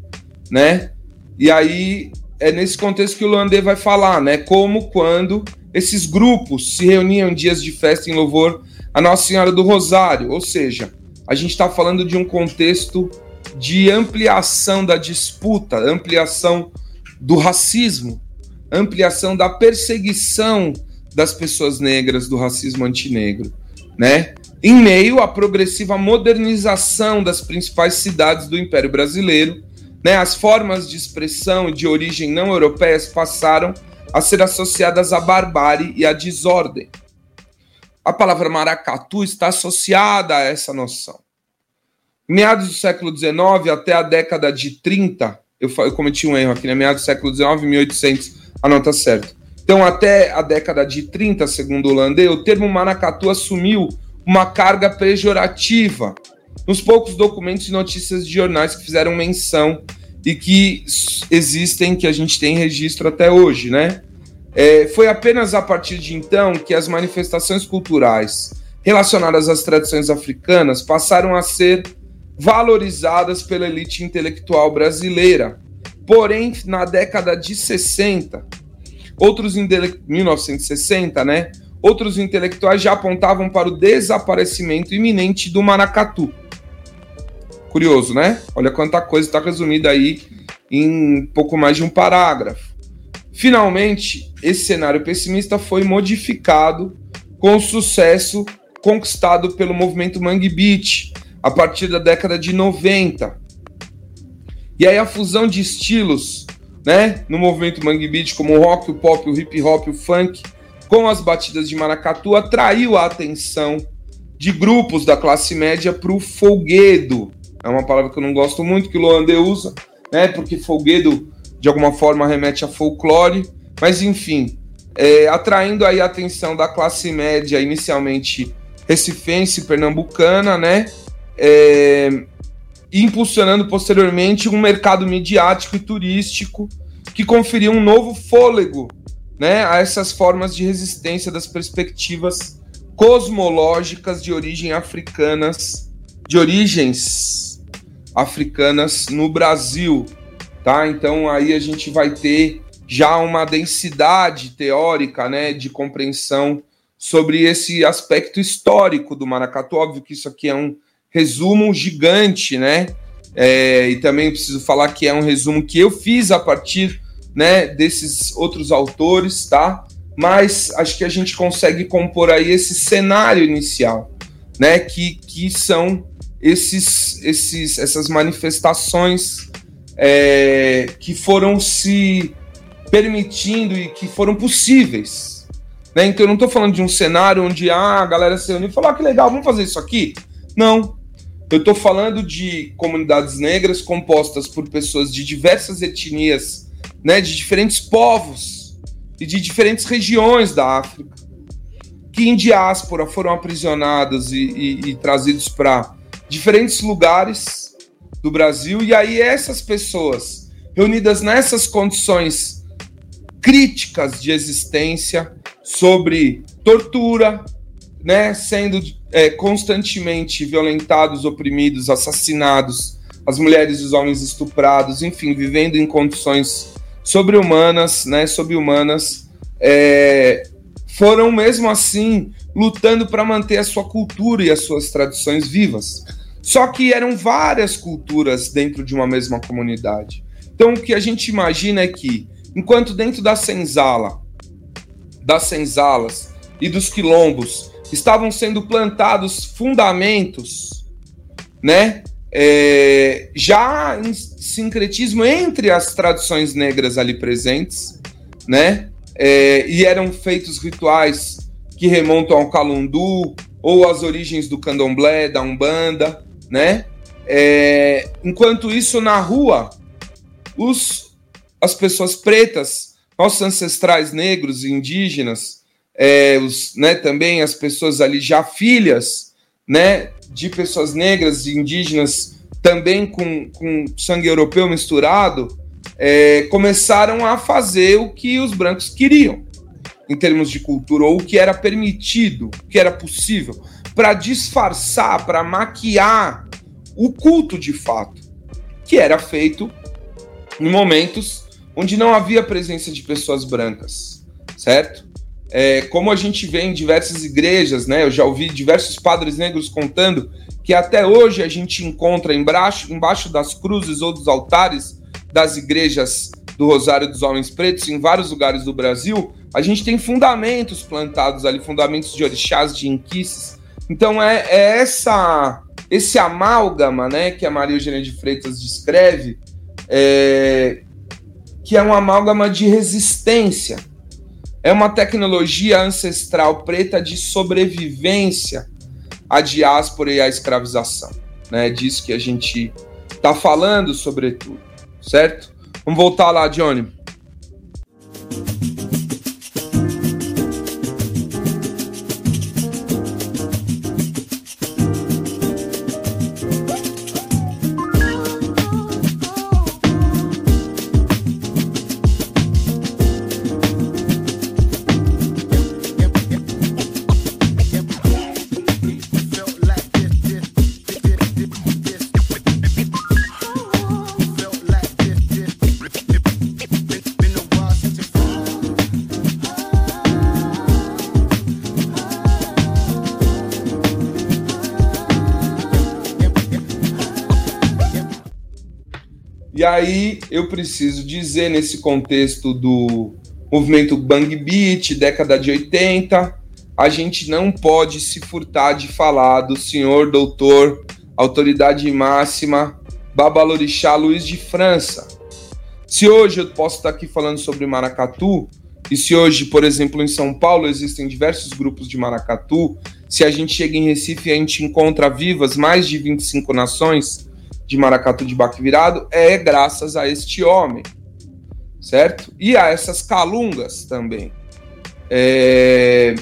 né? E aí é nesse contexto que o Landê vai falar, né? Como quando esses grupos se reuniam em dias de festa em louvor a Nossa Senhora do Rosário, ou seja, a gente está falando de um contexto de ampliação da disputa, ampliação do racismo, ampliação da perseguição das pessoas negras, do racismo antinegro, né? Em meio à progressiva modernização das principais cidades do Império Brasileiro, né, as formas de expressão de origem não europeias passaram a ser associadas à barbárie e à desordem. A palavra maracatu está associada a essa noção. Meados do século XIX até a década de 30, eu, eu cometi um erro aqui, né? Meados do século XIX, 1800, a nota certa. Então, até a década de 30, segundo o Landê, o termo maracatu assumiu uma carga pejorativa nos poucos documentos e notícias de jornais que fizeram menção e que existem, que a gente tem registro até hoje, né? É, foi apenas a partir de então que as manifestações culturais relacionadas às tradições africanas passaram a ser valorizadas pela elite intelectual brasileira. Porém, na década de 60, outros 1960, né? Outros intelectuais já apontavam para o desaparecimento iminente do maracatu. Curioso, né? Olha quanta coisa está resumida aí em pouco mais de um parágrafo. Finalmente, esse cenário pessimista foi modificado com o sucesso conquistado pelo movimento Mangue Beat a partir da década de 90. E aí a fusão de estilos, né, no movimento Mangue Beat, como o rock, o pop, o hip hop, o funk, com as batidas de maracatu, atraiu a atenção de grupos da classe média para o folguedo. É uma palavra que eu não gosto muito, que o Loande usa, né? Porque folguedo, de alguma forma, remete a folclore. Mas, enfim, é, atraindo aí a atenção da classe média, inicialmente recifense, pernambucana, né? É, impulsionando posteriormente um mercado midiático e turístico que conferiu um novo fôlego né, a essas formas de resistência das perspectivas cosmológicas de origem africanas, de origens africanas no Brasil, tá? Então aí a gente vai ter já uma densidade teórica, né, de compreensão sobre esse aspecto histórico do maracatu. Óbvio que isso aqui é um resumo gigante, né? É, e também preciso falar que é um resumo que eu fiz a partir né, desses outros autores, tá? Mas acho que a gente consegue compor aí esse cenário inicial, né, que, que são esses, esses, essas manifestações é, que foram se permitindo e que foram possíveis. Né? Então eu não estou falando de um cenário onde ah, a galera se reuniu e falou: ah, que legal, vamos fazer isso aqui. Não. Eu estou falando de comunidades negras compostas por pessoas de diversas etnias né, de diferentes povos e de diferentes regiões da África, que em diáspora foram aprisionados e, e, e trazidos para diferentes lugares do Brasil, e aí essas pessoas, reunidas nessas condições críticas de existência, sobre tortura, né, sendo é, constantemente violentados, oprimidos, assassinados, as mulheres e os homens estuprados, enfim, vivendo em condições sobre-humanas, né, sobre-humanas, é, foram mesmo assim lutando para manter a sua cultura e as suas tradições vivas. Só que eram várias culturas dentro de uma mesma comunidade. Então, o que a gente imagina é que, enquanto dentro da senzala, das senzalas e dos quilombos estavam sendo plantados fundamentos, né, é, já em sincretismo entre as tradições negras ali presentes, né, é, e eram feitos rituais que remontam ao Calundu ou às origens do Candomblé, da Umbanda, né? É, enquanto isso, na rua, os, as pessoas pretas, nossos ancestrais negros e indígenas, é, os, né, também as pessoas ali já filhas né, de pessoas negras indígenas, também com, com sangue europeu misturado, é, começaram a fazer o que os brancos queriam, em termos de cultura, ou o que era permitido, o que era possível para disfarçar, para maquiar o culto de fato, que era feito em momentos onde não havia presença de pessoas brancas, certo? É, como a gente vê em diversas igrejas, né? Eu já ouvi diversos padres negros contando que até hoje a gente encontra embaixo, embaixo das cruzes ou dos altares das igrejas do Rosário dos Homens Pretos, em vários lugares do Brasil, a gente tem fundamentos plantados ali, fundamentos de orixás, de inquices, então é, é essa esse amálgama, né, que a Maria Eugênia de Freitas descreve, é, que é um amálgama de resistência. É uma tecnologia ancestral preta de sobrevivência à diáspora e à escravização. Né? É disso que a gente está falando, sobretudo, certo? Vamos voltar lá, Johnny. Eu preciso dizer, nesse contexto do movimento Bang Beat, década de 80, a gente não pode se furtar de falar do senhor doutor, autoridade máxima, Babalorixá Luiz de França. Se hoje eu posso estar aqui falando sobre maracatu, e se hoje, por exemplo, em São Paulo existem diversos grupos de maracatu, se a gente chega em Recife e a gente encontra vivas mais de 25 nações, de maracatu de baque virado é graças a este homem, certo? E a essas calungas também. É...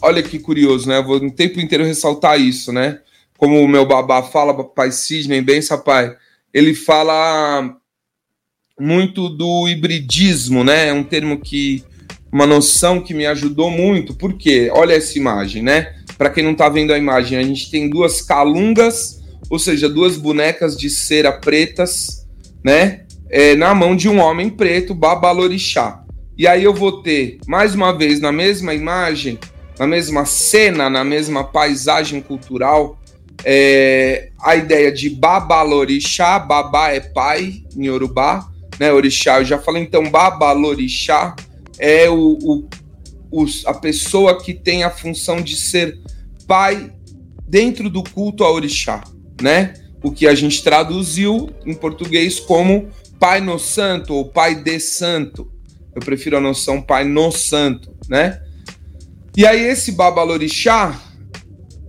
Olha que curioso, né? Eu vou o tempo inteiro ressaltar isso, né? Como o meu babá fala, papai Sidney, bem, pai, ele fala muito do hibridismo, né? É um termo que uma noção que me ajudou muito, porque olha essa imagem, né? Para quem não está vendo a imagem, a gente tem duas calungas ou seja, duas bonecas de cera pretas, né? É, na mão de um homem preto, Babalorixá. E aí eu vou ter, mais uma vez, na mesma imagem, na mesma cena, na mesma paisagem cultural, é, a ideia de Babalorixá, Babá é pai em Yorubá, né? Orixá, eu já falei, então Babalorixá é o, o, a pessoa que tem a função de ser pai dentro do culto a Orixá né? O que a gente traduziu em português como Pai no Santo ou Pai de Santo. Eu prefiro a noção Pai no Santo, né? E aí esse Babalorixá,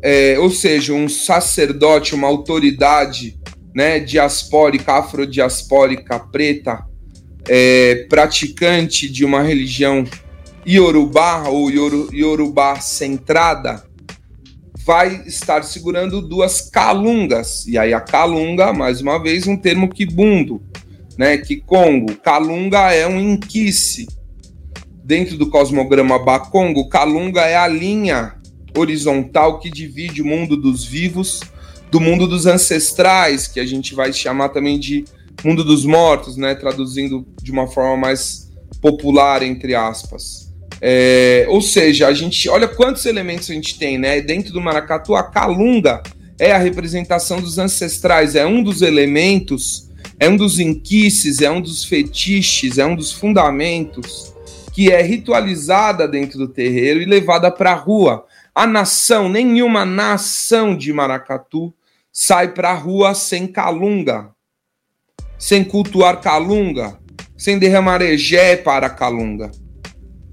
é, ou seja, um sacerdote, uma autoridade, né, diaspórica, afrodiaspórica preta, é, praticante de uma religião iorubá ou iorubá centrada, vai estar segurando duas calungas. E aí a calunga, mais uma vez, um termo quibundo, né? Que Congo. Calunga é um inquice. Dentro do cosmograma Bakongo, Calunga é a linha horizontal que divide o mundo dos vivos do mundo dos ancestrais, que a gente vai chamar também de mundo dos mortos, né? Traduzindo de uma forma mais popular, entre aspas. É, ou seja, a gente olha quantos elementos a gente tem, né? Dentro do maracatu, a calunga é a representação dos ancestrais, é um dos elementos, é um dos inquices, é um dos fetiches, é um dos fundamentos que é ritualizada dentro do terreiro e levada para a rua. A nação, nenhuma nação de maracatu sai para a rua sem calunga, sem cultuar calunga, sem derramar egé para calunga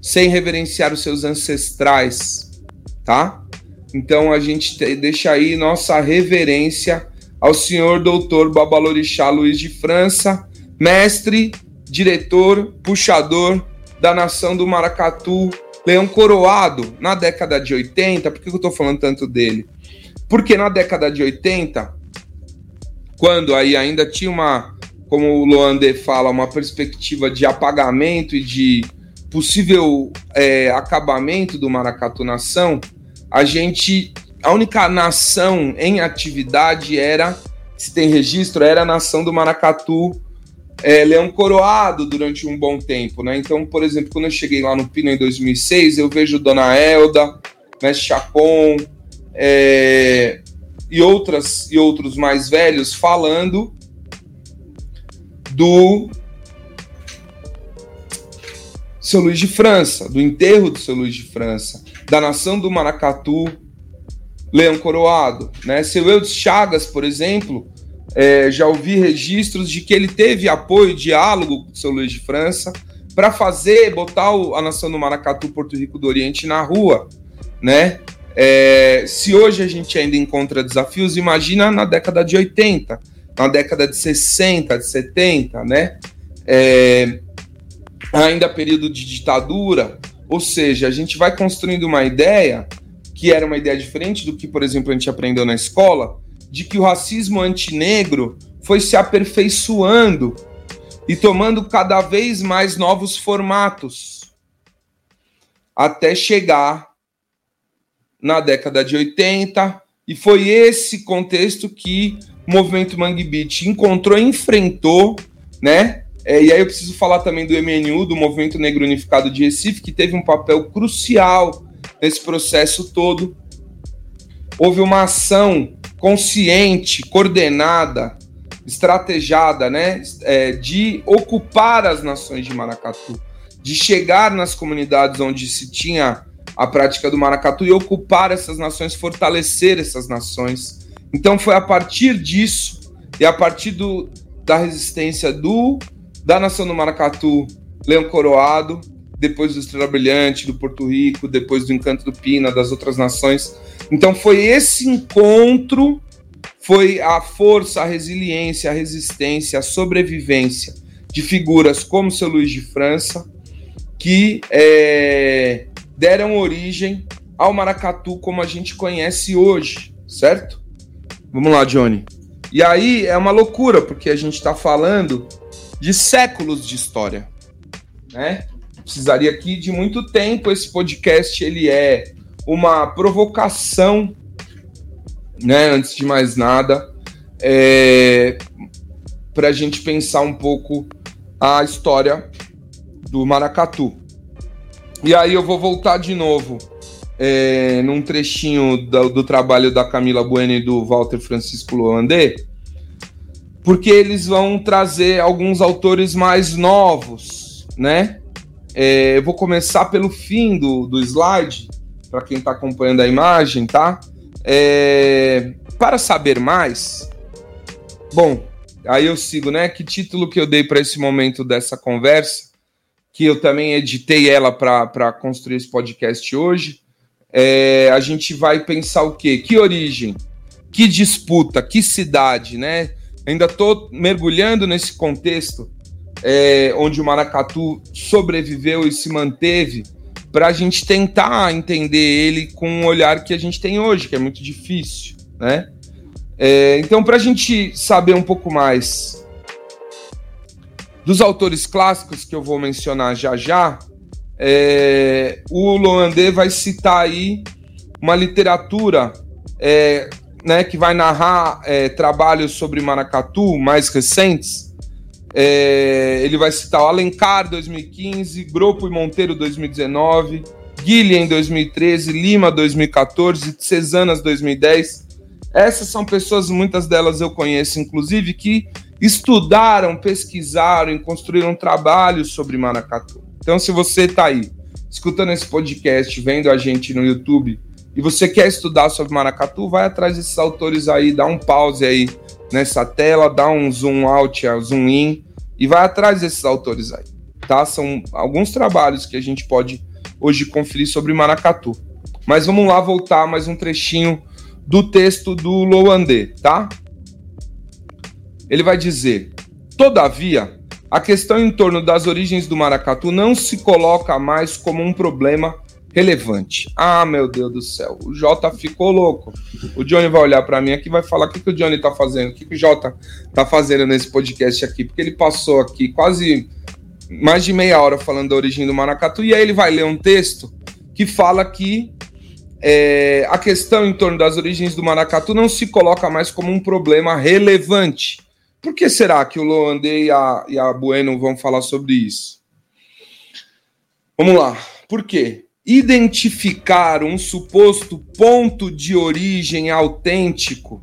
sem reverenciar os seus ancestrais, tá? Então a gente deixa aí nossa reverência ao senhor doutor Babalorixá Luiz de França, mestre, diretor, puxador da nação do Maracatu, leão coroado na década de 80. Por que eu estou falando tanto dele? Porque na década de 80, quando aí ainda tinha uma, como o Loandé fala, uma perspectiva de apagamento e de possível é, acabamento do Maracatu Nação, a gente. A única nação em atividade era, se tem registro, era a nação do Maracatu é, Leão Coroado durante um bom tempo, né? Então, por exemplo, quando eu cheguei lá no Pino em 2006, eu vejo Dona Elda, Mestre Chacon é, e, outras, e outros mais velhos falando do seu Luiz de França, do enterro do seu Luiz de França, da nação do Maracatu, Leão Coroado. Né? Seu Eudes Chagas, por exemplo, é, já ouvi registros de que ele teve apoio, diálogo com seu Luiz de França, para fazer, botar o, a nação do Maracatu, Porto Rico do Oriente na rua. Né? É, se hoje a gente ainda encontra desafios, imagina na década de 80, na década de 60, de 70, né? É, ainda período de ditadura, ou seja, a gente vai construindo uma ideia que era uma ideia diferente do que, por exemplo, a gente aprendeu na escola, de que o racismo antinegro foi se aperfeiçoando e tomando cada vez mais novos formatos, até chegar na década de 80, e foi esse contexto que o movimento Mangue Beat encontrou, enfrentou, né? É, e aí eu preciso falar também do MNU, do Movimento Negro Unificado de Recife, que teve um papel crucial nesse processo todo. Houve uma ação consciente, coordenada, estrategada, né, é, de ocupar as nações de Maracatu, de chegar nas comunidades onde se tinha a prática do maracatu e ocupar essas nações, fortalecer essas nações. Então foi a partir disso e a partir do, da resistência do da nação do Maracatu, Leão Coroado, depois do Estrela Brilhante, do Porto Rico, depois do Encanto do Pina, das outras nações. Então foi esse encontro, foi a força, a resiliência, a resistência, a sobrevivência de figuras como seu Luiz de França, que é, deram origem ao maracatu como a gente conhece hoje, certo? Vamos lá, Johnny. E aí é uma loucura, porque a gente está falando de séculos de história, né? Precisaria aqui de muito tempo. Esse podcast ele é uma provocação, né? Antes de mais nada, é, para a gente pensar um pouco a história do maracatu. E aí eu vou voltar de novo é, num trechinho do, do, trabalho da Camila Bueno e do Walter Francisco Loandê, porque eles vão trazer alguns autores mais novos, né? É, eu vou começar pelo fim do, do slide, para quem está acompanhando a imagem, tá? É, para saber mais, bom, aí eu sigo, né? Que título que eu dei para esse momento dessa conversa, que eu também editei ela para construir esse podcast hoje. É, a gente vai pensar o quê? Que origem? Que disputa? Que cidade, né? Ainda estou mergulhando nesse contexto é, onde o maracatu sobreviveu e se manteve para a gente tentar entender ele com o olhar que a gente tem hoje, que é muito difícil, né? É, então, para a gente saber um pouco mais dos autores clássicos que eu vou mencionar já já, é, o Loandê vai citar aí uma literatura é, né, que vai narrar é, trabalhos sobre maracatu mais recentes, É, ele vai citar o Alencar 2015, Grupo e Monteiro 2019, Guilherme 2013, Lima 2014, Cesanas 2010. Essas são pessoas, muitas delas eu conheço, inclusive, que estudaram, pesquisaram e construíram trabalhos sobre maracatu. Então, se você está aí escutando esse podcast, vendo a gente no YouTube e você quer estudar sobre maracatu, vai atrás desses autores aí, dá um pause aí nessa tela, dá um zoom out, zoom in e vai atrás desses autores aí, tá? São alguns trabalhos que a gente pode hoje conferir sobre maracatu. Mas vamos lá voltar mais um trechinho do texto do Loandê, tá? Ele vai dizer: Todavia, a questão em torno das origens do maracatu não se coloca mais como um problema relevante. Ah, meu Deus do céu, o Jota ficou louco. O Johnny vai olhar para mim aqui e vai falar o que, que o Johnny tá fazendo, o que, que o Jota tá fazendo nesse podcast aqui, porque ele passou aqui quase mais de meia hora falando da origem do maracatu, e aí ele vai ler um texto que fala que é, a questão em torno das origens do maracatu não se coloca mais como um problema relevante. Por que será que o Loandê e a, e a Bueno vão falar sobre isso? Vamos lá. Por quê? Identificar um suposto ponto de origem autêntico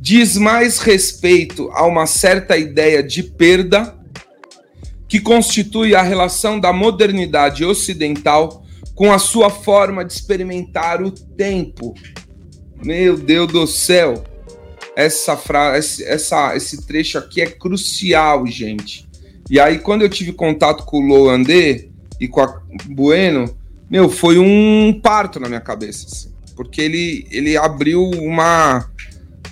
diz mais respeito a uma certa ideia de perda que constitui a relação da modernidade ocidental com a sua forma de experimentar o tempo. Meu Deus do céu! essa frase, essa, esse trecho aqui é crucial, gente. E aí, quando eu tive contato com o Loandê e com a Bueno, meu, foi um parto na minha cabeça, assim, porque ele, ele abriu uma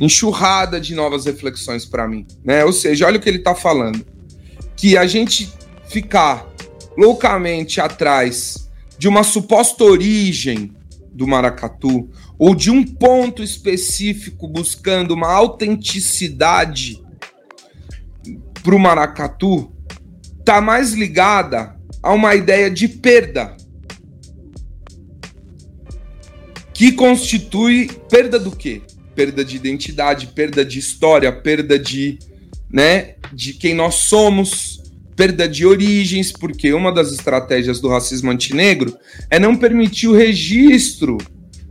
enxurrada de novas reflexões para mim, né? Ou seja, olha o que ele está falando, que a gente ficar loucamente atrás de uma suposta origem do maracatu ou de um ponto específico buscando uma autenticidade para o maracatu está mais ligada a uma ideia de perda que constitui perda do quê? Perda de identidade, perda de história, perda de, né, de quem nós somos, perda de origens, porque uma das estratégias do racismo antinegro é não permitir o registro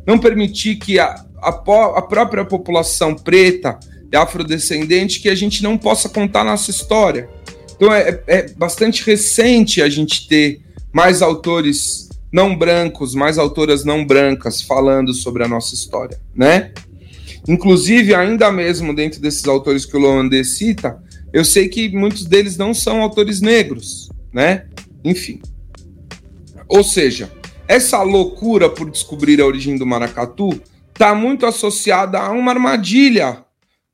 não permitir que a, a, a própria população preta e afrodescendente que a gente não possa contar nossa história. Então é, é bastante recente a gente ter mais autores não brancos, mais autoras não brancas falando sobre a nossa história, né? Inclusive, ainda mesmo dentro desses autores que o Loandê cita, eu sei que muitos deles não são autores negros, né? Enfim. Ou seja, essa loucura por descobrir a origem do maracatu está muito associada a uma armadilha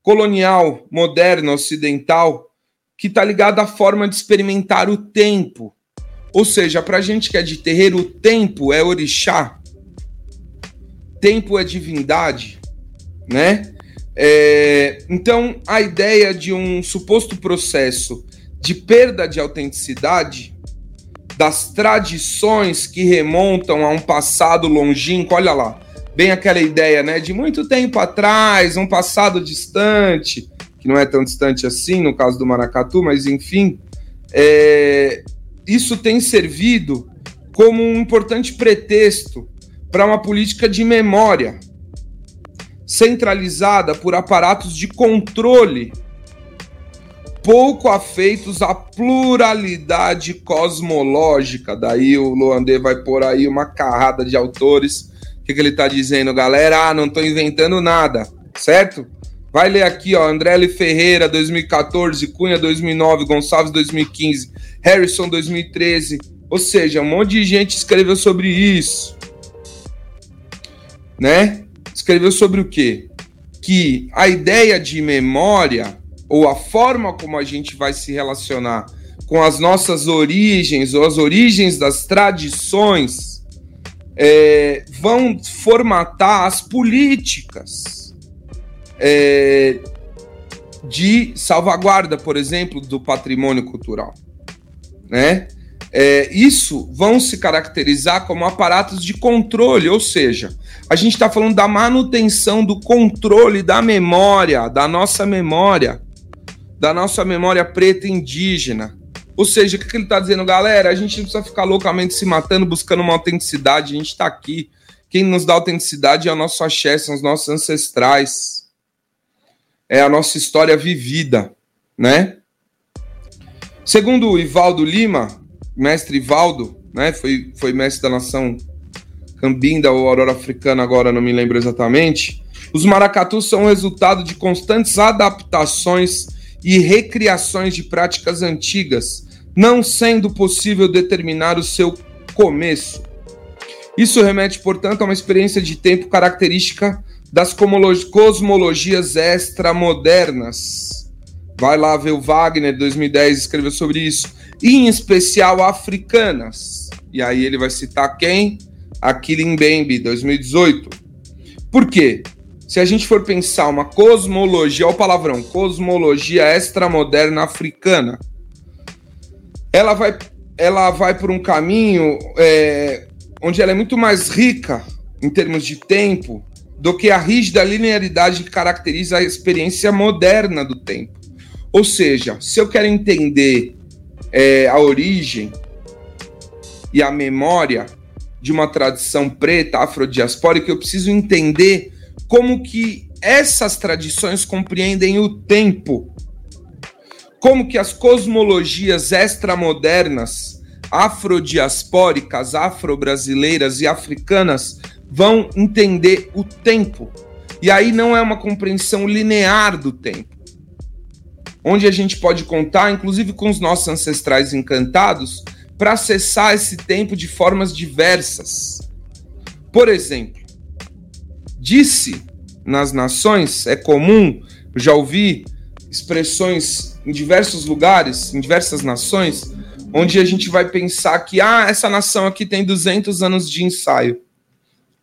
colonial, moderna, ocidental, que está ligada à forma de experimentar o tempo. Ou seja, para a gente que é de terreiro, o tempo é orixá, tempo é divindade, né? É, então, a ideia de um suposto processo de perda de autenticidade das tradições que remontam a um passado longínquo, olha lá, bem aquela ideia, né, de muito tempo atrás, um passado distante, que não é tão distante assim no caso do Maracatu, mas enfim, é, isso tem servido como um importante pretexto para uma política de memória centralizada por aparatos de controle pouco afeitos à pluralidade cosmológica. Daí o Loandê vai pôr aí uma carrada de autores. O que, que ele está dizendo, galera? Ah, não estou inventando nada, certo? Vai ler aqui, ó, André. Ferreira, 2014, Cunha, 2009, Gonçalves, 2015, Harrison, 2013. Ou seja, um monte de gente escreveu sobre isso. Né? Escreveu sobre o quê? Que a ideia de memória ou a forma como a gente vai se relacionar com as nossas origens ou as origens das tradições é, vão formatar as políticas é, de salvaguarda, por exemplo, do patrimônio cultural, né? É, isso vão se caracterizar como aparatos de controle, ou seja, a gente está falando da manutenção do controle da memória, da nossa memória, da nossa memória preta indígena. Ou seja, o que ele está dizendo, galera? A gente não precisa ficar loucamente se matando, buscando uma autenticidade. A gente está aqui. Quem nos dá autenticidade é o nosso axé, são os nossos ancestrais. É a nossa história vivida, né? Segundo o Ivaldo Lima, mestre Ivaldo, né? Foi, foi mestre da nação Cambinda ou Aurora Africana, agora não me lembro exatamente. Os maracatus são resultado de constantes adaptações e recriações de práticas antigas, não sendo possível determinar o seu começo. Isso remete, portanto, a uma experiência de tempo característica das cosmologias extramodernas. Vai lá ver o Wagner, 2010, escreveu sobre isso. E, em especial, africanas. E aí ele vai citar quem? Aquilo Mbembe, 2018. Por quê? Se a gente for pensar uma cosmologia, olha o palavrão, cosmologia extramoderna africana, ela vai, ela vai por um caminho é, onde ela é muito mais rica em termos de tempo do que a rígida linearidade que caracteriza a experiência moderna do tempo. Ou seja, se eu quero entender é, a origem e a memória de uma tradição preta afrodiaspórica, eu preciso entender como que essas tradições compreendem o tempo, como que as cosmologias extramodernas, afrodiaspóricas, afro-brasileiras e africanas vão entender o tempo. E aí não é uma compreensão linear do tempo. Onde a gente pode contar, inclusive com os nossos ancestrais encantados, para acessar esse tempo de formas diversas. Por exemplo, disse nas nações, é comum, já ouvi expressões em diversos lugares, em diversas nações, onde a gente vai pensar que ah, essa nação aqui tem 200 anos de ensaio.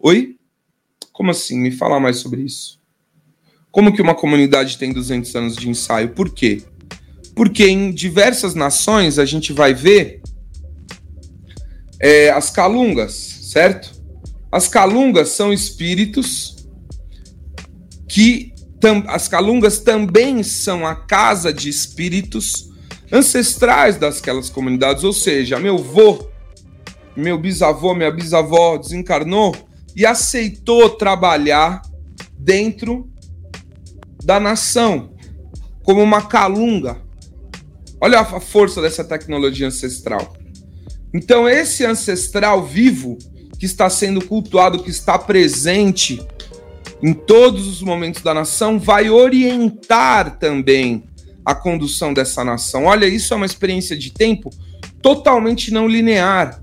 Oi? Como assim? Me fala mais sobre isso. Como que uma comunidade tem 200 anos de ensaio? Por quê? Porque em diversas nações a gente vai ver é, as calungas, certo? As calungas são espíritos que as calungas também são a casa de espíritos ancestrais daquelas comunidades, ou seja, meu vô, meu bisavô, minha bisavó desencarnou e aceitou trabalhar dentro da nação como uma calunga. Olha a força dessa tecnologia ancestral. Então, esse ancestral vivo que está sendo cultuado, que está presente em todos os momentos da nação, vai orientar também a condução dessa nação. Olha, isso é uma experiência de tempo totalmente não linear.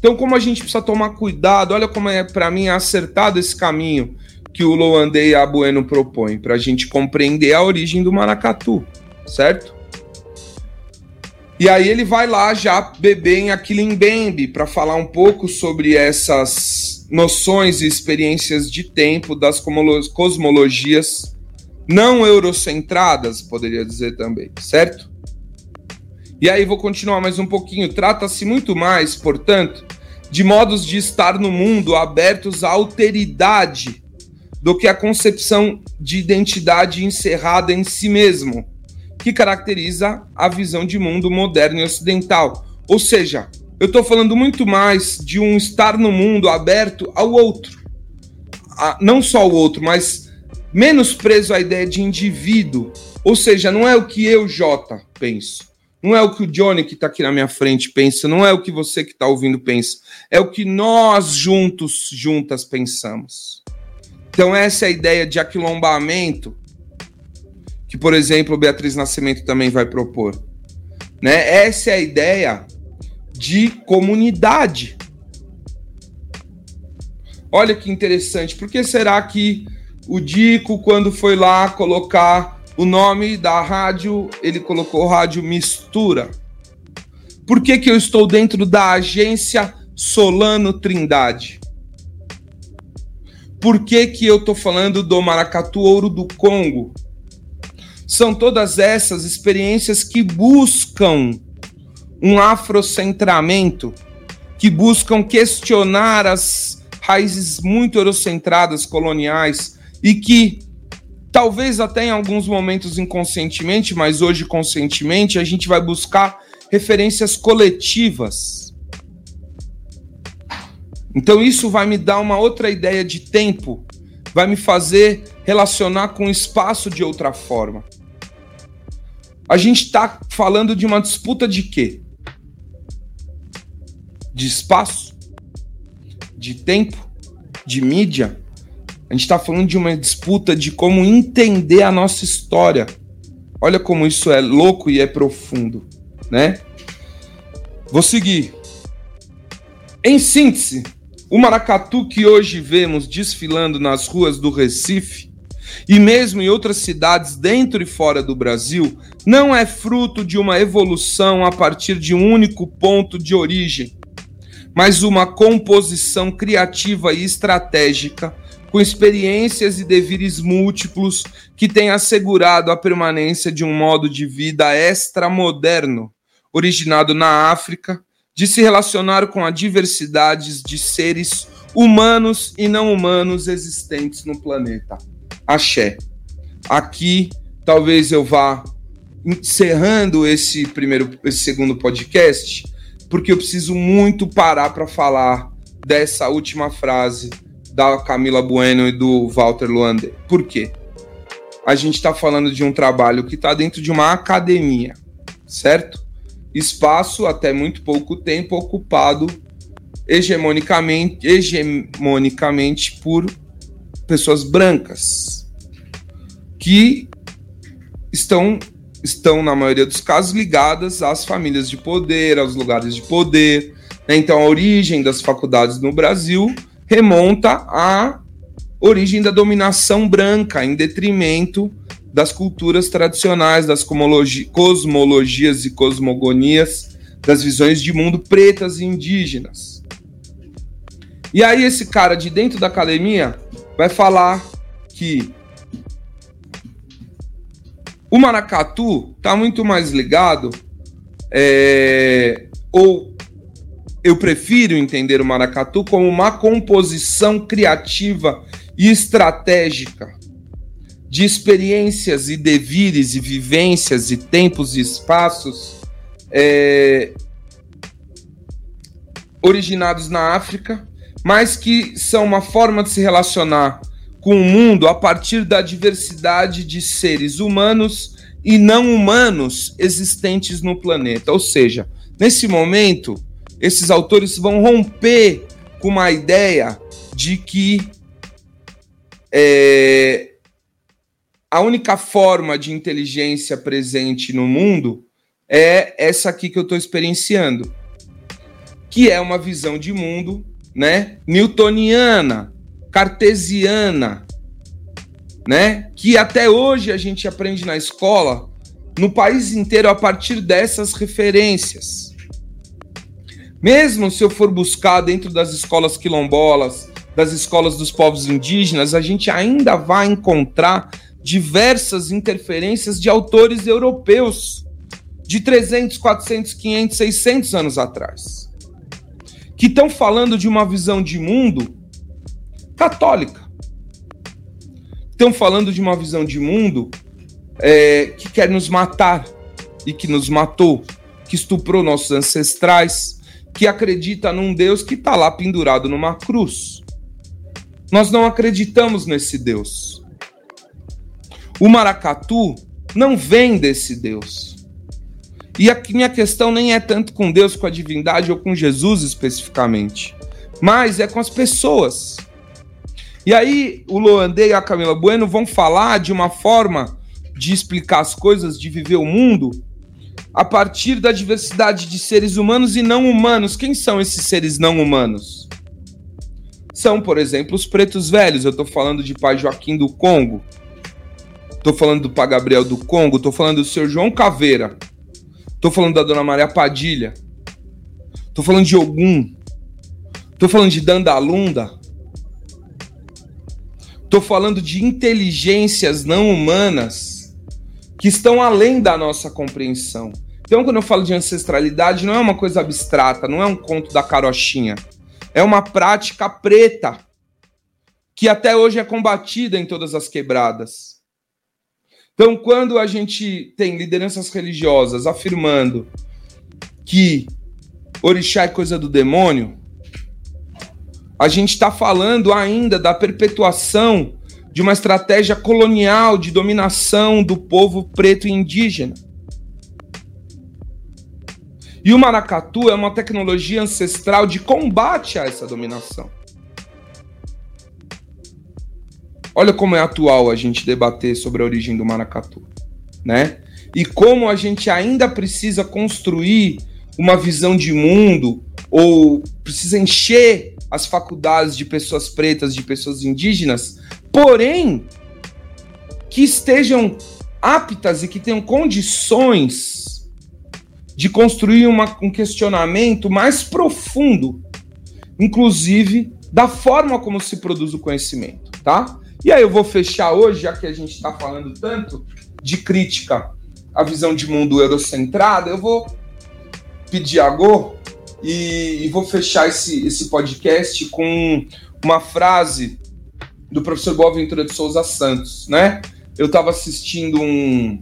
Então, como a gente precisa tomar cuidado, olha como é para mim acertado esse caminho que o Loandê e a Bueno propõem, para a gente compreender a origem do maracatu, certo? E aí ele vai lá já beber em Aquilimbembe para falar um pouco sobre essas noções e experiências de tempo das cosmologias não eurocentradas, poderia dizer também, certo? E aí vou continuar mais um pouquinho. Trata-se muito mais, portanto, de modos de estar no mundo abertos à alteridade do que a concepção de identidade encerrada em si mesmo que caracteriza a visão de mundo moderno e ocidental. Ou seja, eu estou falando muito mais de um estar no mundo aberto ao outro. A, não só ao outro, mas menos preso à ideia de indivíduo. Ou seja, não é o que eu, Jota, penso. Não é o que o Johnny que está aqui na minha frente pensa, não é o que você que está ouvindo pensa, é o que nós juntos, juntas pensamos. Então essa é a ideia de aquilombamento que, por exemplo, Beatriz Nascimento também vai propor. Né? Essa é a ideia de comunidade. Olha que interessante. Por que será que o Dico, quando foi lá colocar o nome da rádio, ele colocou rádio Mistura? Por que, que eu estou dentro da agência Solano Trindade? Por que, que eu estou falando do Maracatu Ouro do Congo? São todas essas experiências que buscam um afrocentramento, que buscam questionar as raízes muito eurocentradas coloniais e que talvez até em alguns momentos inconscientemente, mas hoje conscientemente, a gente vai buscar referências coletivas. Então isso vai me dar uma outra ideia de tempo, vai me fazer relacionar com o espaço de outra forma. A gente está falando de uma disputa de quê? De espaço? De tempo? De mídia? A gente está falando de uma disputa de como entender a nossa história. Olha como isso é louco e é profundo, né? Vou seguir. Em síntese, o maracatu que hoje vemos desfilando nas ruas do Recife e mesmo em outras cidades dentro e fora do Brasil, não é fruto de uma evolução a partir de um único ponto de origem, mas uma composição criativa e estratégica com experiências e devires múltiplos que tem assegurado a permanência de um modo de vida extramoderno, originado na África, de se relacionar com a diversidade de seres humanos e não humanos existentes no planeta. Axé. Aqui talvez eu vá encerrando esse primeiro, esse segundo podcast, porque eu preciso muito parar para falar dessa última frase da Camila Bueno e do Walter Luander. Por quê? A gente está falando de um trabalho que está dentro de uma academia, certo? Espaço até muito pouco tempo ocupado hegemonicamente, hegemonicamente por pessoas brancas que estão estão na maioria dos casos ligadas às famílias de poder, aos lugares de poder. Né? Então a origem das faculdades no Brasil remonta à origem da dominação branca, em detrimento das culturas tradicionais, das cosmologias e cosmogonias, das visões de mundo pretas e indígenas. E aí esse cara de dentro da academia vai falar que o maracatu está muito mais ligado, é, ou eu prefiro entender o maracatu como uma composição criativa e estratégica de experiências e devires e vivências e tempos e espaços é, originados na África, mas que são uma forma de se relacionar com o mundo a partir da diversidade de seres humanos e não humanos existentes no planeta. Ou seja, nesse momento, esses autores vão romper com uma ideia de que é, a única forma de inteligência presente no mundo é essa aqui que eu estou experienciando, que é uma visão de mundo, né, newtoniana, cartesiana, né, que até hoje a gente aprende na escola, no país inteiro a partir dessas referências. Mesmo se eu for buscar dentro das escolas quilombolas, das escolas dos povos indígenas, a gente ainda vai encontrar diversas interferências de autores europeus de 300, 400, 500, 600 anos atrás, que estão falando de uma visão de mundo católica. Estão falando de uma visão de mundo é, que quer nos matar e que nos matou, que estuprou nossos ancestrais, que acredita num Deus que está lá pendurado numa cruz. Nós não acreditamos nesse Deus. O maracatu não vem desse Deus. E a minha questão nem é tanto com Deus, com a divindade ou com Jesus especificamente, mas é com as pessoas. E aí o Loandê e a Camila Bueno vão falar de uma forma de explicar as coisas, de viver o mundo, a partir da diversidade de seres humanos e não humanos. Quem são esses seres não humanos? São, por exemplo, os pretos velhos. Eu estou falando de Pai Joaquim do Congo. Estou falando do Pai Gabriel do Congo. Estou falando do Senhor João Caveira. Estou falando da Dona Maria Padilha. Estou falando de Ogum. Estou falando de Dandalunda. Estou falando de inteligências não humanas que estão além da nossa compreensão. Então, quando eu falo de ancestralidade, não é uma coisa abstrata, não é um conto da carochinha. É uma prática preta que até hoje é combatida em todas as quebradas. Então, quando a gente tem lideranças religiosas afirmando que orixá é coisa do demônio, a gente está falando ainda da perpetuação de uma estratégia colonial de dominação do povo preto e indígena. E o maracatu é uma tecnologia ancestral de combate a essa dominação. Olha como é atual a gente debater sobre a origem do maracatu, né? E como a gente ainda precisa construir uma visão de mundo ou precisa encher as faculdades de pessoas pretas, de pessoas indígenas, porém que estejam aptas e que tenham condições de construir uma, um questionamento mais profundo, inclusive da forma como se produz o conhecimento, tá? E aí eu vou fechar hoje, já que a gente está falando tanto de crítica à visão de mundo eurocentrada, eu vou pedir a Go e, e vou fechar esse, esse podcast com uma frase do professor Boaventura de Souza Santos, né? Eu estava assistindo um,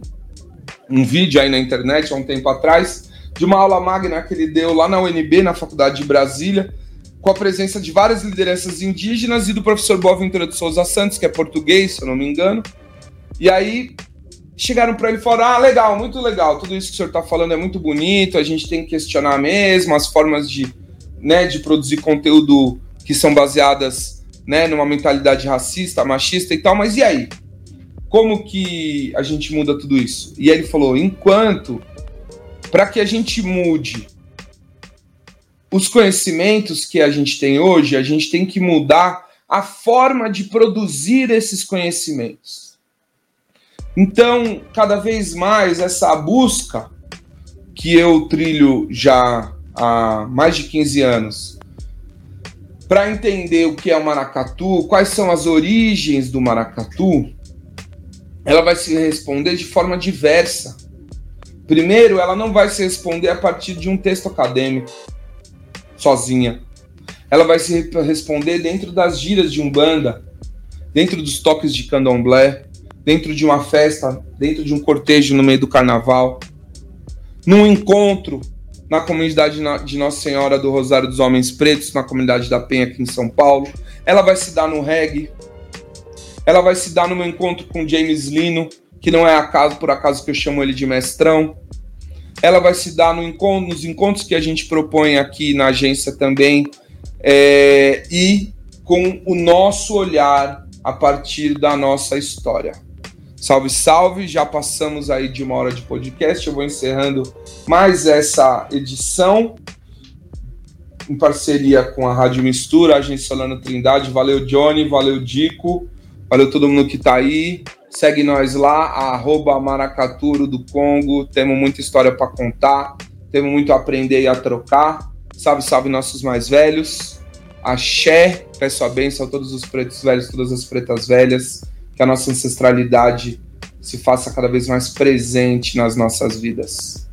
um vídeo aí na internet há um tempo atrás de uma aula magna que ele deu lá na UNB, na Faculdade de Brasília, com a presença de várias lideranças indígenas e do professor Boaventura de Souza Santos, que é português, se eu não me engano. E aí chegaram para ele e falaram: Ah, legal, muito legal, tudo isso que o senhor está falando é muito bonito, a gente tem que questionar mesmo as formas de, né, de produzir conteúdo que são baseadas né, numa mentalidade racista, machista e tal, mas e aí? Como que a gente muda tudo isso? E aí ele falou: enquanto, para que a gente mude os conhecimentos que a gente tem hoje, a gente tem que mudar a forma de produzir esses conhecimentos. Então, cada vez mais, essa busca que eu trilho já há mais de 15 anos para entender o que é o maracatu, quais são as origens do maracatu, ela vai se responder de forma diversa. Primeiro, ela não vai se responder a partir de um texto acadêmico sozinha. Ela vai se responder dentro das giras de umbanda, dentro dos toques de candomblé, dentro de uma festa, dentro de um cortejo no meio do carnaval, num encontro na comunidade de Nossa Senhora do Rosário dos Homens Pretos, na comunidade da Penha aqui em São Paulo. Ela vai se dar no reggae. Ela vai se dar no meu encontro com James Lino, que não é acaso por acaso que eu chamo ele de mestrão ela vai se dar no encontro, nos encontros que a gente propõe aqui na agência também, é, e com o nosso olhar a partir da nossa história. Salve, salve! Já passamos aí de uma hora de podcast. Eu vou encerrando mais essa edição em parceria com a Rádio Mistura, a Agência Solano Trindade. Valeu, Johnny, valeu, Dico, valeu todo mundo que está aí. Segue nós lá, arroba Maracaturo do Congo. Temos muita história para contar, temos muito a aprender e a trocar. Salve, salve nossos mais velhos. Axé, peço a bênção a todos os pretos velhos, todas as pretas velhas. Que a nossa ancestralidade se faça cada vez mais presente nas nossas vidas.